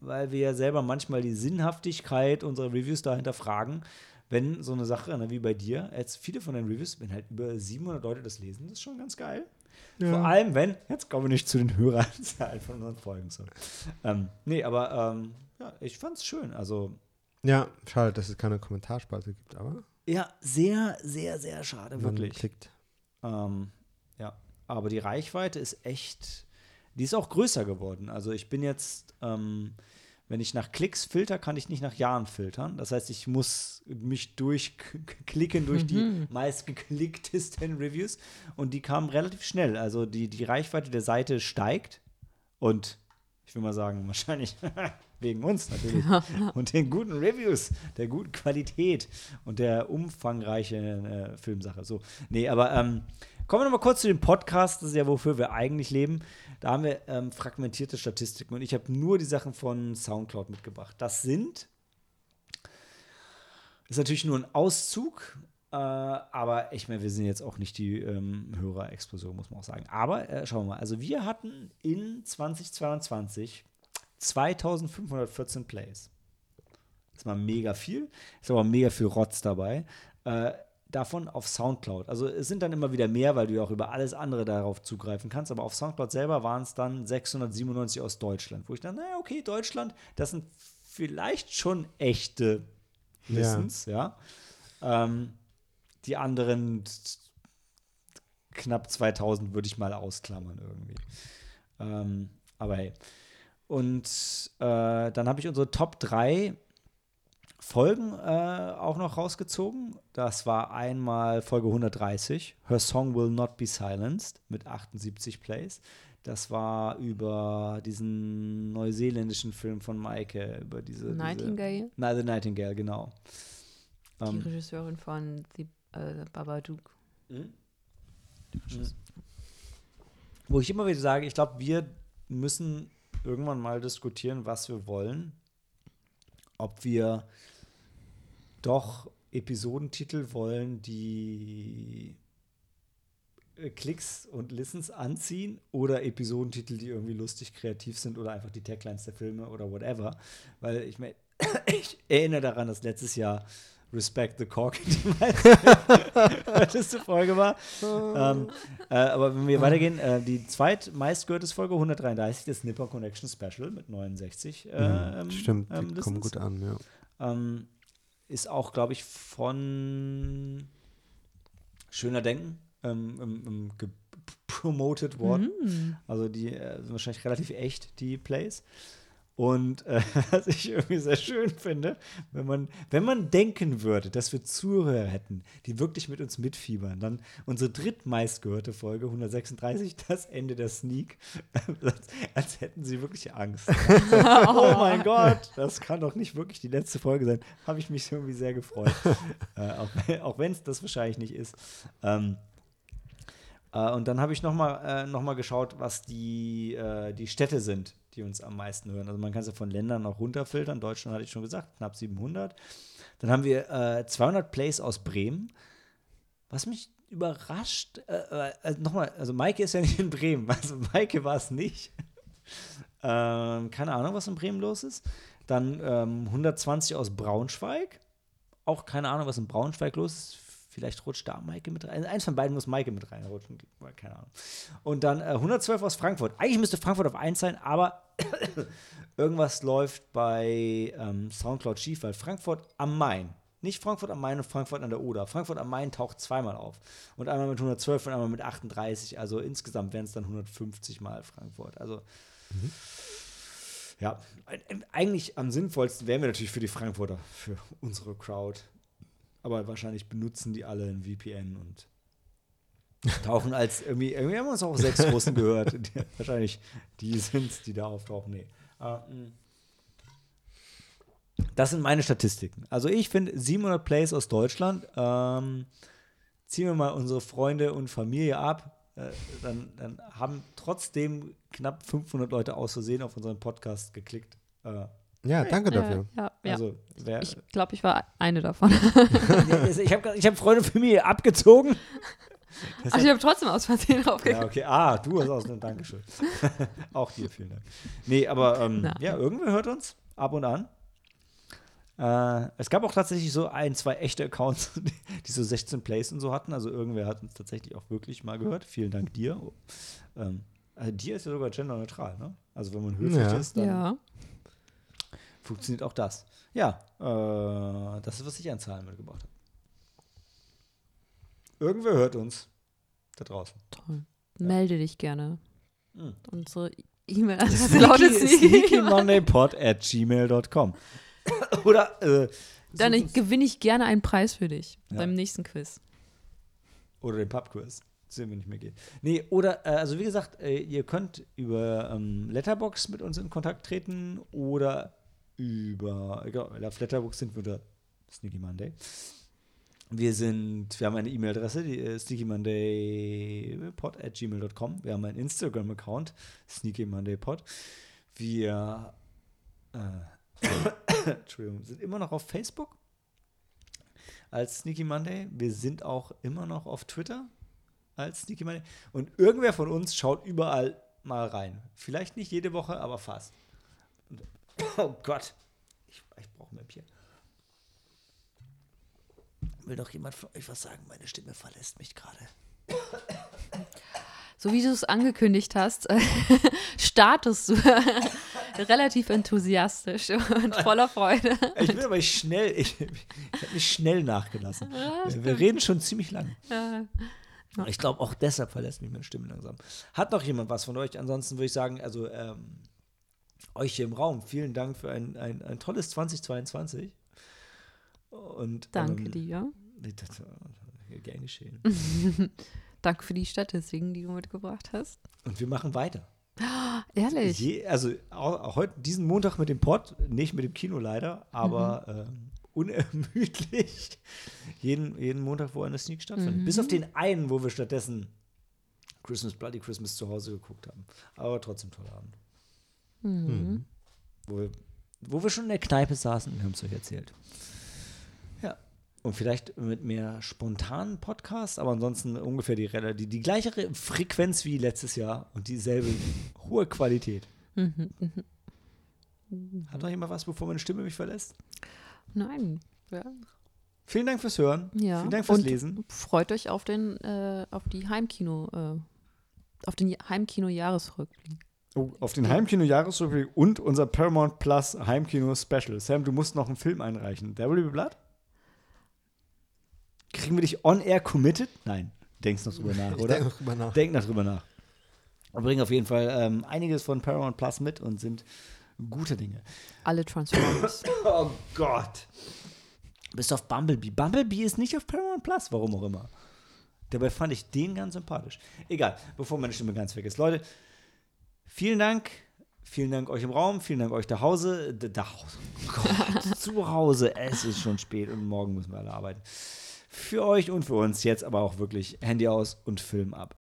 weil wir ja selber manchmal die Sinnhaftigkeit unserer Reviews dahinter fragen, wenn so eine Sache, ne, wie bei dir, jetzt viele von den Reviews, wenn halt über 700 Leute das lesen, das ist schon ganz geil. Vor allem, wenn, jetzt kommen wir nicht zu den Höreranzahlen von unseren Folgen. So. Ähm, nee, aber ähm, ja, ich fand's schön. Also, Ja, schade, dass es keine Kommentarspalte gibt, aber ja, sehr, sehr, sehr schade, man wirklich. klickt. Ähm, ja, aber die Reichweite ist echt, die ist auch größer geworden. Also ich bin jetzt, ähm, wenn ich nach Klicks filter, kann ich nicht nach Jahren filtern. Das heißt, ich muss mich durchklicken durch die meistgeklicktesten Reviews und die kamen relativ schnell. Also die, die Reichweite der Seite steigt und ich will mal sagen, wahrscheinlich wegen uns natürlich und den guten Reviews, der guten Qualität und der umfangreichen äh, Filmsache. So, nee, aber ähm, kommen wir nochmal kurz zu dem Podcast, das ist ja wofür wir eigentlich leben. Da haben wir ähm, fragmentierte Statistiken und ich habe nur die Sachen von Soundcloud mitgebracht. Das sind, ist natürlich nur ein Auszug, äh, aber ich meine, wir sind jetzt auch nicht die ähm, Hörerexplosion, muss man auch sagen. Aber äh, schauen wir mal. Also wir hatten in 2022 2514 Plays. Das ist mal mega viel. Ist aber mega viel Rotz dabei. Äh, davon auf Soundcloud. Also es sind dann immer wieder mehr, weil du ja auch über alles andere darauf zugreifen kannst. Aber auf Soundcloud selber waren es dann 697 aus Deutschland. Wo ich dann, naja, okay, Deutschland, das sind vielleicht schon echte Ja. Listens, ja. Ähm, die anderen knapp 2000 würde ich mal ausklammern irgendwie. Ähm, aber hey. Und äh, dann habe ich unsere Top 3 Folgen äh, auch noch rausgezogen. Das war einmal Folge 130, Her Song Will Not Be Silenced mit 78 Plays. Das war über diesen neuseeländischen Film von Maike, über diese. Nightingale, Diese, na, The Nightingale, genau. die Ähm, Regisseurin von The äh, Babadook. Wo ich immer wieder sage, ich glaube, wir müssen irgendwann mal diskutieren, was wir wollen. Ob wir doch Episodentitel wollen, die äh, Klicks und Listens anziehen oder Episodentitel, die irgendwie lustig kreativ sind oder einfach die Taglines der Filme oder whatever. Weil ich meine, ich erinnere daran, dass letztes Jahr Respect the Cork die meiste Folge war. ähm, äh, aber wenn wir weitergehen, äh, die zweitmeistgehörte Folge 133, das Nipper Connection Special mit 69. Äh, ähm, Stimmt, die ähm, kommen gut an, ja. Ähm, ist auch, glaube ich, von Schöner Denken ähm, ge- promoted worden. Mhm. Also die äh, sind wahrscheinlich relativ echt, die Plays. Und äh, was ich irgendwie sehr schön finde, wenn man, wenn man denken würde, dass wir Zuhörer hätten, die wirklich mit uns mitfiebern, dann unsere drittmeistgehörte Folge, 136, das Ende der Sneak, als, als hätten sie wirklich Angst. oh mein Gott, das kann doch nicht wirklich die letzte Folge sein. Habe ich mich irgendwie sehr gefreut. äh, auch auch wenn es das wahrscheinlich nicht ist. Ähm, äh, und dann habe ich nochmal äh, noch mal geschaut, was die, äh, die Städte sind, die uns am meisten hören. Also man kann es ja von Ländern auch runterfiltern. Deutschland hatte ich schon gesagt, knapp 700. Dann haben wir äh, 200 Plays aus Bremen. Was mich überrascht, äh, äh, nochmal, also Maike ist ja nicht in Bremen, also Maike war es nicht. ähm, keine Ahnung, was in Bremen los ist. Dann ähm, 120 aus Braunschweig. Auch keine Ahnung, was in Braunschweig los ist. Vielleicht rutscht da Maike mit rein. Eins von beiden muss Maike mit reinrutschen. Keine Ahnung. Und dann äh, 112 aus Frankfurt. Eigentlich müsste Frankfurt auf 1 sein, aber irgendwas läuft bei ähm, Soundcloud schief, weil Frankfurt am Main, nicht Frankfurt am Main und Frankfurt an der Oder. Frankfurt am Main taucht zweimal auf. Und einmal mit 112 und einmal mit 38. Also insgesamt wären es dann 150 Mal Frankfurt. Also. Mhm. Ja, eigentlich am sinnvollsten wären wir natürlich für die Frankfurter, für unsere Crowd. Aber wahrscheinlich benutzen die alle ein VPN und tauchen als irgendwie, irgendwie haben wir uns auch sechs Russen gehört. Die, wahrscheinlich die sind die da auftauchen. Nee. Uh, das sind meine Statistiken. Also ich finde 700 Plays aus Deutschland. Ähm, ziehen wir mal unsere Freunde und Familie ab. Äh, dann, dann, haben trotzdem knapp 500 Leute aus Versehen auf unseren Podcast geklickt. Äh, ja, danke dafür. Ja, ja, also, wer, ich glaube, ich war eine davon. ich habe ich hab Freunde für mich abgezogen. Ach, ich habe trotzdem aus Versehen draufgeklickt. Ja, okay. Ah, du hast aus. Dankeschön. Auch dir vielen Dank. Nee, aber ähm, ja, irgendwer hört uns ab und an. Äh, es gab auch tatsächlich so ein, zwei echte Accounts, die, die, so 16 Plays und so hatten. Also irgendwer hat uns tatsächlich auch wirklich mal gehört. Vielen Dank dir. Ähm, also dir ist ja sogar genderneutral, ne? Also wenn man höflich ja. ist, dann ja funktioniert auch das. Ja, äh, das ist, was ich an Zahlen mitgebracht habe. Irgendwer hört uns da draußen. Toll. Ja. Melde dich gerne. Hm. Unsere E-Mail-Adresse lautet sneakymoneypod at gmail.com. Oder äh, dann gewinne ich gerne einen Preis für dich ja. beim nächsten Quiz. Oder den Pubquiz wenn nicht mehr geht. Nee, oder, äh, also wie gesagt, äh, ihr könnt über ähm, Letterbox mit uns in Kontakt treten oder über, genau, auf Letterboxd sind wir unter Sneaky Monday. Wir sind, wir haben eine E-Mail-Adresse, die sneakymondaypod at gmail.com. Wir haben einen Instagram-Account, sneakymondaypod. Wir äh, sind immer noch auf Facebook als Sneaky Monday. Wir sind auch immer noch auf Twitter als Sneaky Monday. Und irgendwer von uns schaut überall mal rein. Vielleicht nicht jede Woche, aber fast. Oh Gott. Ich, ich brauche mehr Bier. Will doch jemand von euch was sagen? Meine Stimme verlässt mich gerade. So wie du es angekündigt hast, startest du relativ enthusiastisch und voller Freude. Ich bin aber schnell, ich, ich habe mich schnell nachgelassen. Ja, wir, wir, reden schon ziemlich lang. Ja. Ich glaube, auch deshalb verlässt mich meine Stimme langsam. Hat noch jemand was von euch? Ansonsten würde ich sagen, also ähm, euch hier im Raum. Vielen Dank für ein, ein, ein tolles 2022. Und, Danke ähm, dir. Das, gern geschehen. Danke für die Statistiken, die du mitgebracht hast. Und wir machen weiter. ehrlich? Je, also auch, heute, diesen Montag mit dem Pod, nicht mit dem Kino leider, aber mhm. ähm, unermüdlich. jeden, jeden Montag, wo eine Sneak stattfindet. Mhm. Bis auf den einen, wo wir stattdessen Christmas Bloody Christmas zu Hause geguckt haben. Aber trotzdem toller Abend. Mhm. mhm. Wo, wir, wo wir schon in der Kneipe saßen und haben es euch erzählt. Ja. Und vielleicht mit mehr spontanen Podcasts, aber ansonsten ungefähr die, die, die gleiche Frequenz wie letztes Jahr und dieselbe hohe Qualität. Mhm, mhm. Hat noch jemand was, bevor meine Stimme mich verlässt? Nein. Ja. Vielen Dank fürs Hören. Ja. Vielen Dank fürs und Lesen. Freut euch auf den, äh, auf die Heimkino, äh, auf den Heimkino-Jahresrückblick. Oh, auf den Heimkino-Jahresrückblick und unser Paramount Plus Heimkino-Special. Sam, du musst noch einen Film einreichen. There Will Be Blood? Kriegen wir dich on-air committed? Nein. Denkst noch drüber nach, oder? Denk noch drüber nach. Denk noch drüber nach. Wir bringen auf jeden Fall ähm, einiges von Paramount Plus mit und sind Gute Dinge. Alle Transformers. Oh Gott. Bist auf Bumblebee. Bumblebee ist nicht auf Paramount Plus, warum auch immer. Dabei fand ich den ganz sympathisch. Egal, bevor meine Stimme ganz weg ist. Leute, vielen Dank. Vielen Dank euch im Raum, vielen Dank euch zu Hause. Da Hause. Oh Gott, zu Hause. Es ist schon spät und morgen müssen wir alle arbeiten. Für euch und für uns jetzt aber auch wirklich Handy aus und Film ab.